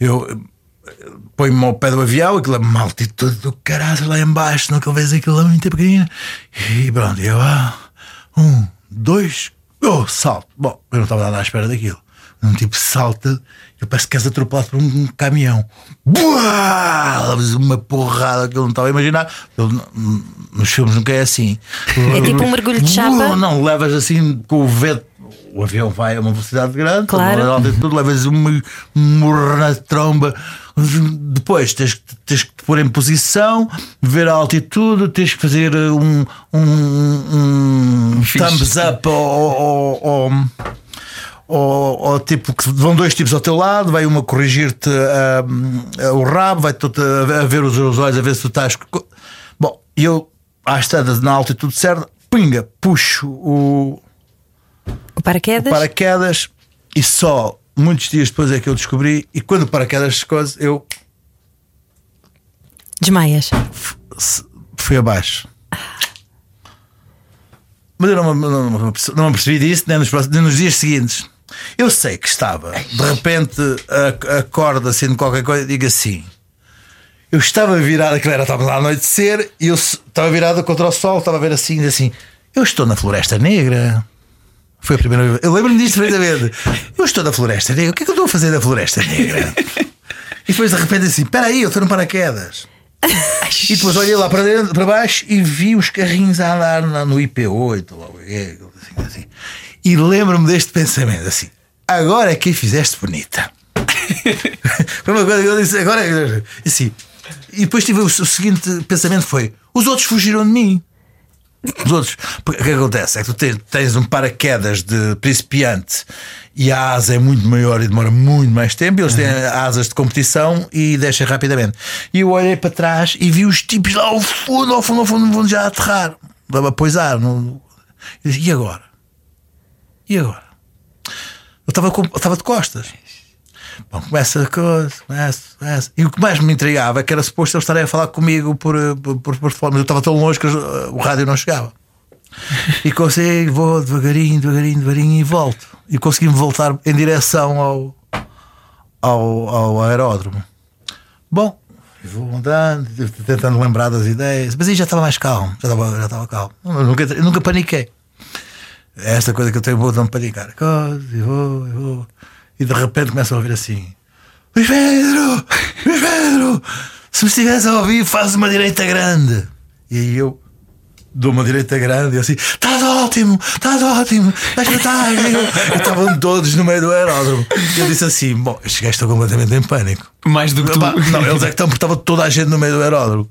Eu ponho-me ao pé do avião, aquilo é uma altitude do caralho lá embaixo, não que eu vejo aquilo lá muito pequenino. E pronto, eu ah, um, dois, oh, salto. Bom, eu não estava nada à espera daquilo. Um tipo salta, eu parece que és atropelado por um caminhão. Buá! Uma porrada que eu não estava a imaginar. Eu, nos filmes nunca é assim. É tipo um mergulho de chapa? Buá! Não, levas assim com o vento. O avião vai a uma velocidade grande, Claro. a altitude, levas uma morra na tromba. Depois tens, que- tens que te pôr em posição, ver a altitude, tens que fazer um, um, um Fixe. thumbs up ao- ao- ao tipo que vão dois tipos ao teu lado, vai uma corrigir-te ah, o rabo, vai-te a, a ver os, os olhos, a ver se tu estás. Bom, eu às tantas na altitude certa, pinga, puxo o, O paraquedas? paraquedas e só muitos dias depois é que eu descobri. E quando o paraquedas coisa, eu Desmaias. fui abaixo. Mas eu não, me- não, me- não me percebi disso nem nos, nem nos dias seguintes. Eu sei que estava, de repente, a- acordo assim de qualquer coisa e digo assim. Eu estava virado, aquilo era estava lá a anoitecer e eu estava virado contra o sol, estava a ver assim, e assim. Eu estou na Floresta Negra. Foi a primeira vez. Eu lembro-me disto perfeitamente. Eu estou na Floresta Negra. O que é que eu estou a fazer na Floresta Negra? E depois de repente assim, espera aí, eu estou no paraquedas. E depois olhei lá para, dentro, para baixo e vi os carrinhos a andar na- no IP8. logo, é, assim, assim. E lembro-me deste pensamento assim: agora é que fizeste bonita. Foi uma coisa que eu disse, agora assim. E depois tive o, o seguinte pensamento: foi: os outros fugiram de mim. Os outros, porque o que acontece é que tu tens, tens um paraquedas de principiante e a asa é muito maior e demora muito mais tempo. Eles têm asas de competição e descem rapidamente. E eu olhei para trás e vi os tipos lá ao fundo, ao fundo, ao fundo, vão já aterrar, a poisar. No... E E agora? E agora? Eu estava, com- eu estava de costas. Bom, começa a coisa, começa, começa. E o que mais me intrigava é que era suposto eles estarem a falar comigo por, eh, por, por, por eu estava tão longe que eh, o rádio não chegava. E consigo, vou devagarinho, devagarinho, devagarinho e volto. E consegui-me voltar em direção ao, ao, ao aeródromo. Bom, vou andando, tentando lembrar das ideias, mas aí já estava mais calmo, já estava, já estava calmo. Eu nunca, eu nunca paniquei. É esta coisa que eu tenho boa de não panicar. Coisa, e vou, e vou. E de repente começo a ouvir assim: Luís Pedro! Luís Pedro! Se me estivesse a ouvir, faz uma direita grande. E aí eu dou uma direita grande e assim: Estás ótimo! Estás ótimo! Estás espetáculo! E estavam todos no meio do aeródromo. E eu disse assim: Bom, estes gajos estão completamente em pânico. Mais do que tu. Não, eles é que estão porque estava toda a gente no meio do aeródromo.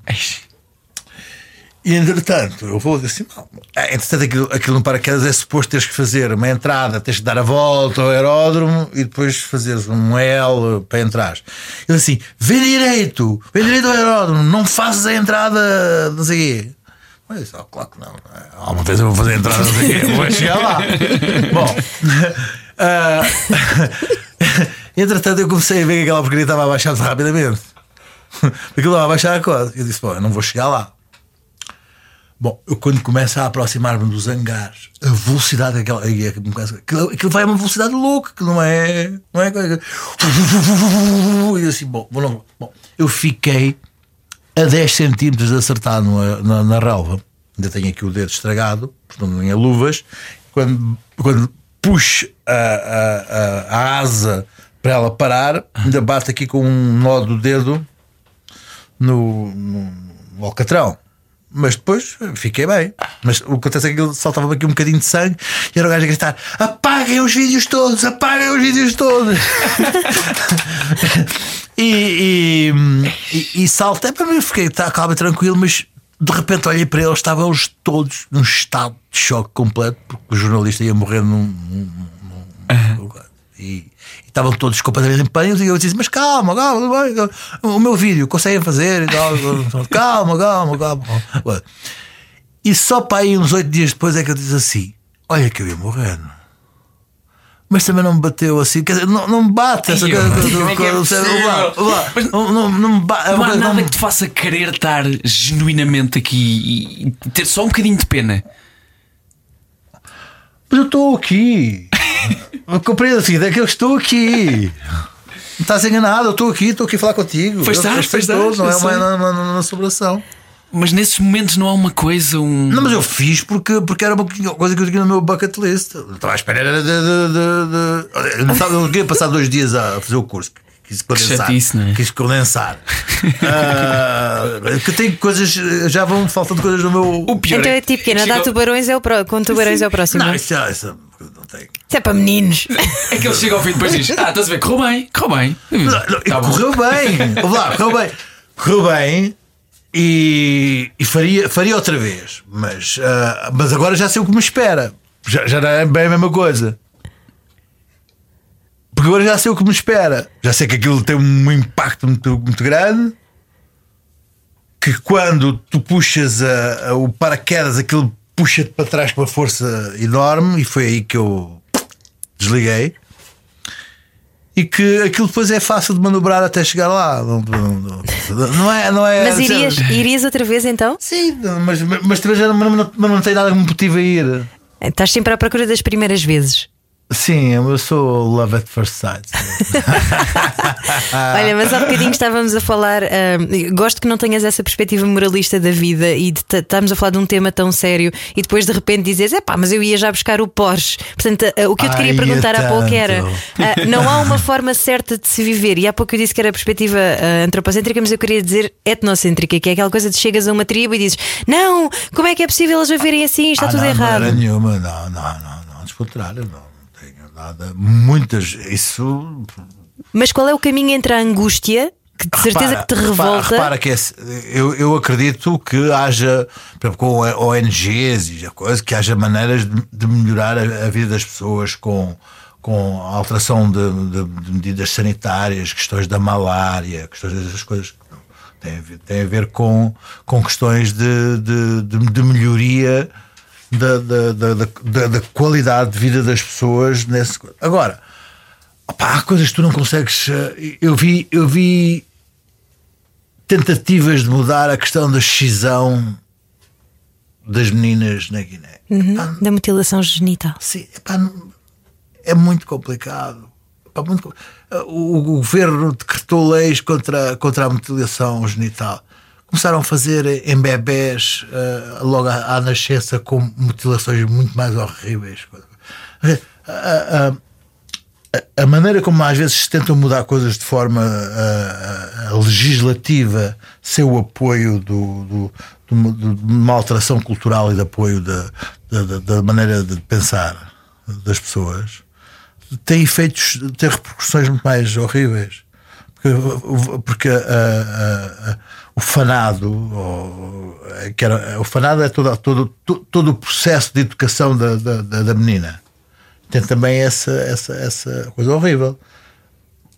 E entretanto, eu vou dizer assim: não. É, Entretanto, aquilo, aquilo no paraquedas é suposto teres que fazer uma entrada, tens que dar a volta ao aeródromo e depois fazeres um L para entrar. Ele assim: vê direito, vê direito ao aeródromo, não faças a entrada, não sei quê. Mas, oh, claro que não. Alguma vez eu vou fazer a entrada, não sei quê, vou chegar lá. Bom, ah, entretanto, eu comecei a ver que aquela porcaria estava a baixar-se rapidamente. Aquilo estava a baixar a coisa. Eu disse: bom, eu não vou chegar lá. Bom, eu quando começo a aproximar-me dos hangares, a velocidade daquela. é começa- Aquilo, aquilo vai a uma velocidade louca, que não é. Não é. E assim, bom, bom, bom, eu fiquei a 10 centímetros de acertar no- na, na relva. Ainda tenho aqui o dedo estragado, portanto não tinha luvas. Quando, quando puxo a, a, a, a asa para ela parar, ainda bate aqui com um nó do dedo no, no, no alcatrão. Mas depois fiquei bem. Mas o que acontece é que ele saltava aqui um bocadinho de sangue e era o gajo a gritar: apaguem os vídeos todos, apaguem os vídeos todos. e, e, e, e saltei para mim, fiquei tá, calmo e tranquilo, mas de repente olhei para eles, estavam eles todos num estado de choque completo, porque o jornalista ia morrer num. num- num- e, e estavam todos completamente em pânico. E eu disse: Mas calma, calma, calma. o meu vídeo conseguem fazer e tal. Calma, calma, calma. calma. E só para aí uns oito dias depois é que eu disse assim: Olha que eu ia morrendo. Mas também não me bateu assim, quer dizer, não, não me bate essa coisa. Não há nada não- que te faça querer estar genuinamente aqui e ter só um bocadinho de pena. Mas eu estou aqui. Compreendo assim, é que eu estou aqui. Não estás enganado, eu estou aqui, estou aqui a falar contigo. Pois estás, pois estás, todos, não é uma, sei. uma, uma, uma celebração. Mas nesses momentos não há uma coisa, um. Não, mas eu fiz porque, porque era uma coisa que eu tinha no meu bucket list. Eu estava à espera era de. de, de, de- Eu, não estava, eu queria passar dois dias a fazer o curso. Quis condensar. chatice, não é? Quis condensar. Ah, que tem coisas. Já vão faltando coisas no meu. O pior Então é é tipo que nadar tubarões é o pro... com tubarões é o próximo. Não, isso, isso não tem. Isso é para meninos. É que ele chega ao fim e depois diz: Ah, estás a ver, correu bem, correu bem. Tá bom. correu bem. Vamos lá, correu bem. Correu bem e, e faria, faria outra vez. Mas, ah, mas agora já sei o que me espera. Já, já não é bem a mesma coisa. Porque agora já sei o que me espera. Já sei que aquilo tem um impacto muito, muito grande. Que quando tu puxas a- a- o paraquedas, aquilo puxa-te para trás com uma força enorme. E foi aí que eu desliguei. e que aquilo depois é fácil de manobrar até chegar lá. Não, não, não é, não é. Mas irias, irias outra vez então? Sim, mas, mas, mas, já não, mas não tem nada que me motive a ir. Estás sempre à procura das primeiras vezes. Sim, eu sou love at first sight. Olha, mas há bocadinho estávamos a falar. Uh, gosto que não tenhas essa perspectiva moralista da vida e de, estamos a falar de um tema tão sério e depois de repente dizes: é pá, mas eu ia já buscar o Porsche. Portanto, uh, o que eu te queria Ai, perguntar há pouco era: uh, não há uma forma certa de se viver. E há pouco eu disse que era perspectiva antropocêntrica, mas eu queria dizer etnocêntrica, que é aquela coisa de chegas a uma tribo e dizes: não, como é que é possível eles viverem assim? Está ah, tudo não, errado. Não, nenhuma, não, não, não, não, não, contrário, não nada. Muitas. Isso. Mas qual é o caminho entre a angústia que de certeza repara, que te revolta. Repara, repara que é, eu, eu acredito que haja, por exemplo, com ONGs e coisa, que haja maneiras de, de melhorar a, a, vida das pessoas com, com a alteração de, de, de, medidas sanitárias, questões da malária, questões dessas coisas. Tem a ver, tem a ver com, com questões de, de, de melhoria da, da, da, da, qualidade de vida das pessoas. Nesse... Agora, opa, há coisas que tu não consegues. Eh, eu vi, eu vi tentativas de mudar a questão da excisão das meninas na Guiné. Uhum, da mutilação genital. Sim, epá, é muito complicado. Epá, muito... O, o governo decretou leis contra, contra a mutilação genital começaram a fazer em bebés uh, logo à, à, nascença com mutilações muito mais horríveis. A, a, a, maneira como às vezes se tentam mudar coisas de forma uh, legislativa sem o apoio do, do, do, de uma alteração cultural e de apoio da, da, da maneira de pensar das pessoas tem efeitos, tem repercussões muito mais horríveis. Porque, porque a, o fanado, o, que era, o fanado é todo, todo, todo o processo de educação da, da, da menina. Tem também essa, essa, essa coisa horrível.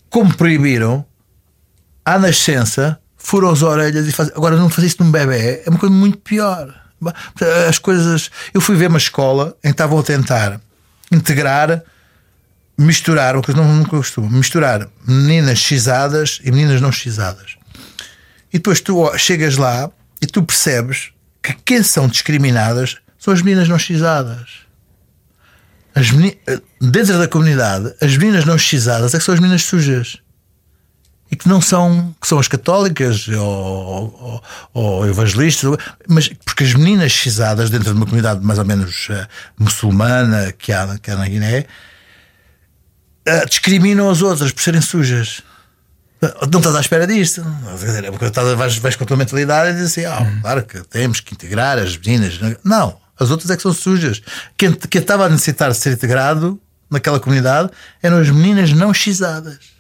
Como proibiram, à nascença, furam as orelhas e. Agora, não fazer isso num bebê é uma coisa muito pior. As coisas. Eu fui ver uma escola em que estavam a tentar integrar, misturar, o que eu nunca costumo, misturar meninas xizadas e meninas não xizadas. E depois tu chegas lá e tu percebes que quem são discriminadas são as meninas não xizadas. As meni... Dentro da comunidade, as meninas não xizadas é que são as meninas sujas. E que não são, que são as católicas ou, ou, ou evangelistas, mas porque as meninas xizadas dentro de uma comunidade mais ou menos uh, muçulmana que há, que há na Guiné uh, discriminam as outras por serem sujas. Não estás à espera disto. Estás, vais, vais com a tua mentalidade e dizes assim: ah, claro que temos que integrar as meninas. Não, as outras é que são sujas. Quem, quem estava a necessitar de ser integrado naquela comunidade eram as meninas não xizadas.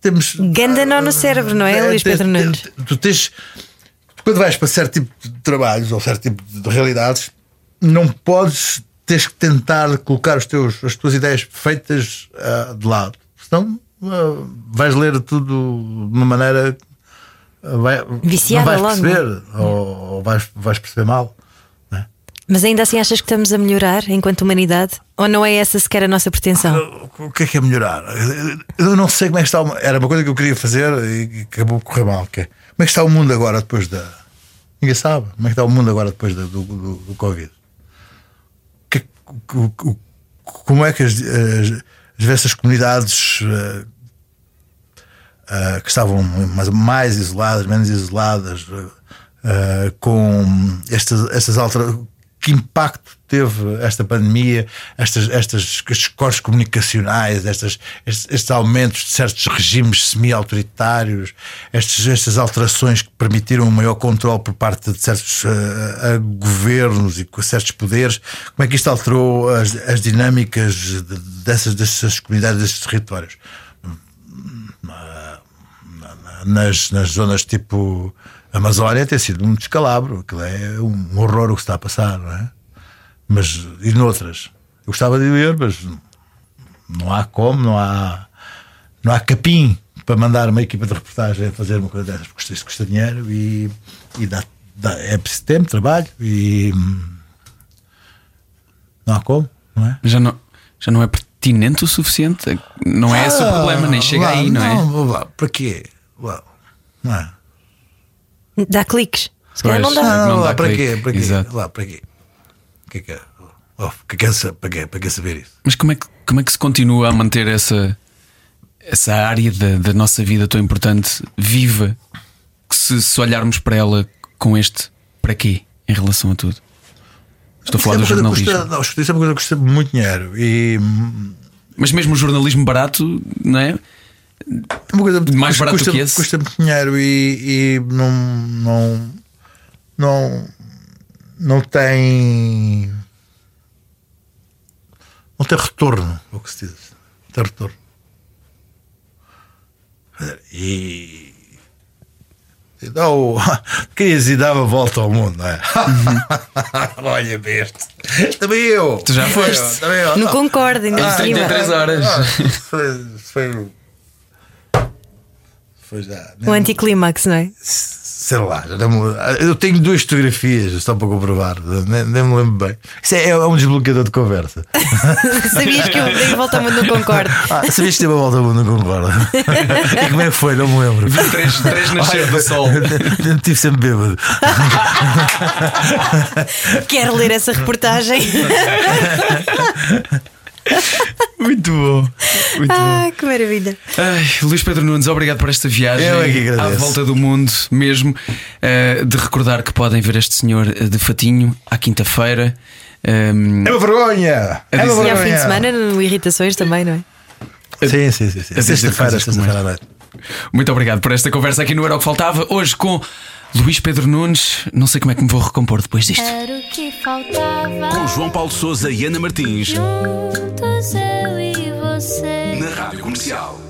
Temos. Ganda não no cérebro, não é, é Luís Pedro Nunes? Tu tens. Quando vais para certo tipo de trabalhos ou certo tipo de realidades, não podes. Tens que tentar colocar os teus, as tuas ideias perfeitas uh, de lado. Senão vais ler tudo de uma maneira. Vai, Viciada não vais logo, perceber? É? ou, ou vais, vais perceber mal. É? Mas ainda assim achas que estamos a melhorar enquanto humanidade? Ou não é essa sequer a nossa pretensão? O que é que é melhorar? Eu não sei como é que está. O... Era uma coisa que eu queria fazer e acabou por correr mal. Que é, como é que está o mundo agora depois da. Ninguém sabe. Como é que está o mundo agora depois do, do, do Covid? Que, como é que as, as diversas comunidades uh, uh, que estavam mais, isoladas, menos isoladas, uh, com estas, estas alterações. Que impacto teve esta pandemia, estas, estas, estes cortes comunicacionais, estas, estes, estes aumentos de certos regimes semi-autoritários, estas alterações que permitiram um maior controle por parte de certos uh, uh, governos e certos poderes, como é que isto alterou as, as dinâmicas dessas, dessas comunidades, desses territórios? Nas, nas zonas tipo Amazónia tem sido um descalabro, aquilo é um horror o que está a passar, não é? Mas e noutras? Eu gostava de ver, mas não há como, não há, não há capim para mandar uma equipa de reportagem a fazer uma coisa dessas, porque isto custa dinheiro e, e dá, dá, é preciso tempo, trabalho e não há como, não é? Já não, já não é pertinente o suficiente. Não é esse o problema, nem chega lá, aí, não, é? Não, lá, para quê? Lá, não é? Dá cliques. Se calhar não dá. Não, não lá, dá para clique. quê? Para quê? Exato. Lá, para quê? O que é que é? Oh, que é que é sa- para, quê? para que saber isso? Mas como é, que, como é que se continua a manter essa, essa área da, da nossa vida tão importante viva? Que se, se olharmos para ela com este para quê em relação a tudo? Estou a falar do é que jornalismo. Custa, não, isso é uma coisa que custa muito dinheiro e Mas mesmo o jornalismo barato, não é? É uma coisa Mais custa, barato custa, que esse? custa muito dinheiro e, e não, não, não, não tem não tem retorno, é o que se diz. Não tem retorno. E e dá o, querias e dava a volta ao mundo, não é? Olha, besta. Também eu. Tu já Também eu, foste. Também eu. Não concordo, ainda Ah, por cima. 33 horas. Ah, foi, foi, foi já. O anticlímax, não é? Sei lá, me- eu tenho duas fotografias só para comprovar, nem, nem me lembro bem. Isso é, é um desbloqueador de conversa. Sabias que eu dei a volta ao mundo, não concordo. Ah, sabias que teve a volta ao mundo, não concordo. E como é que foi? Não me lembro. Três, três nascer do sol. Estive sempre bêbado. Quero ler essa reportagem. Muito bom. Muito bom. ah, que maravilha. Ai, Luís Pedro Nunes, obrigado por esta viagem Eu é que à agradeço. volta do mundo, mesmo. eh, de recordar que podem ver este senhor eh, de fatinho à quinta-feira. Ehm, É uma vergonha! É uma dizer- E ao vergonha! fim de semana, no Irritações também, não é? Sim, sim, sim. sim. Sexta-feira, sexta-feira à noite. muito obrigado por esta conversa aqui no Era o que Faltava. Hoje com Luís Pedro Nunes. Não sei como é que me vou recompor depois disto. Era o que faltava. Com João Paulo Souza e Ana Martins Juntos eu e você. na Rádio Comercial.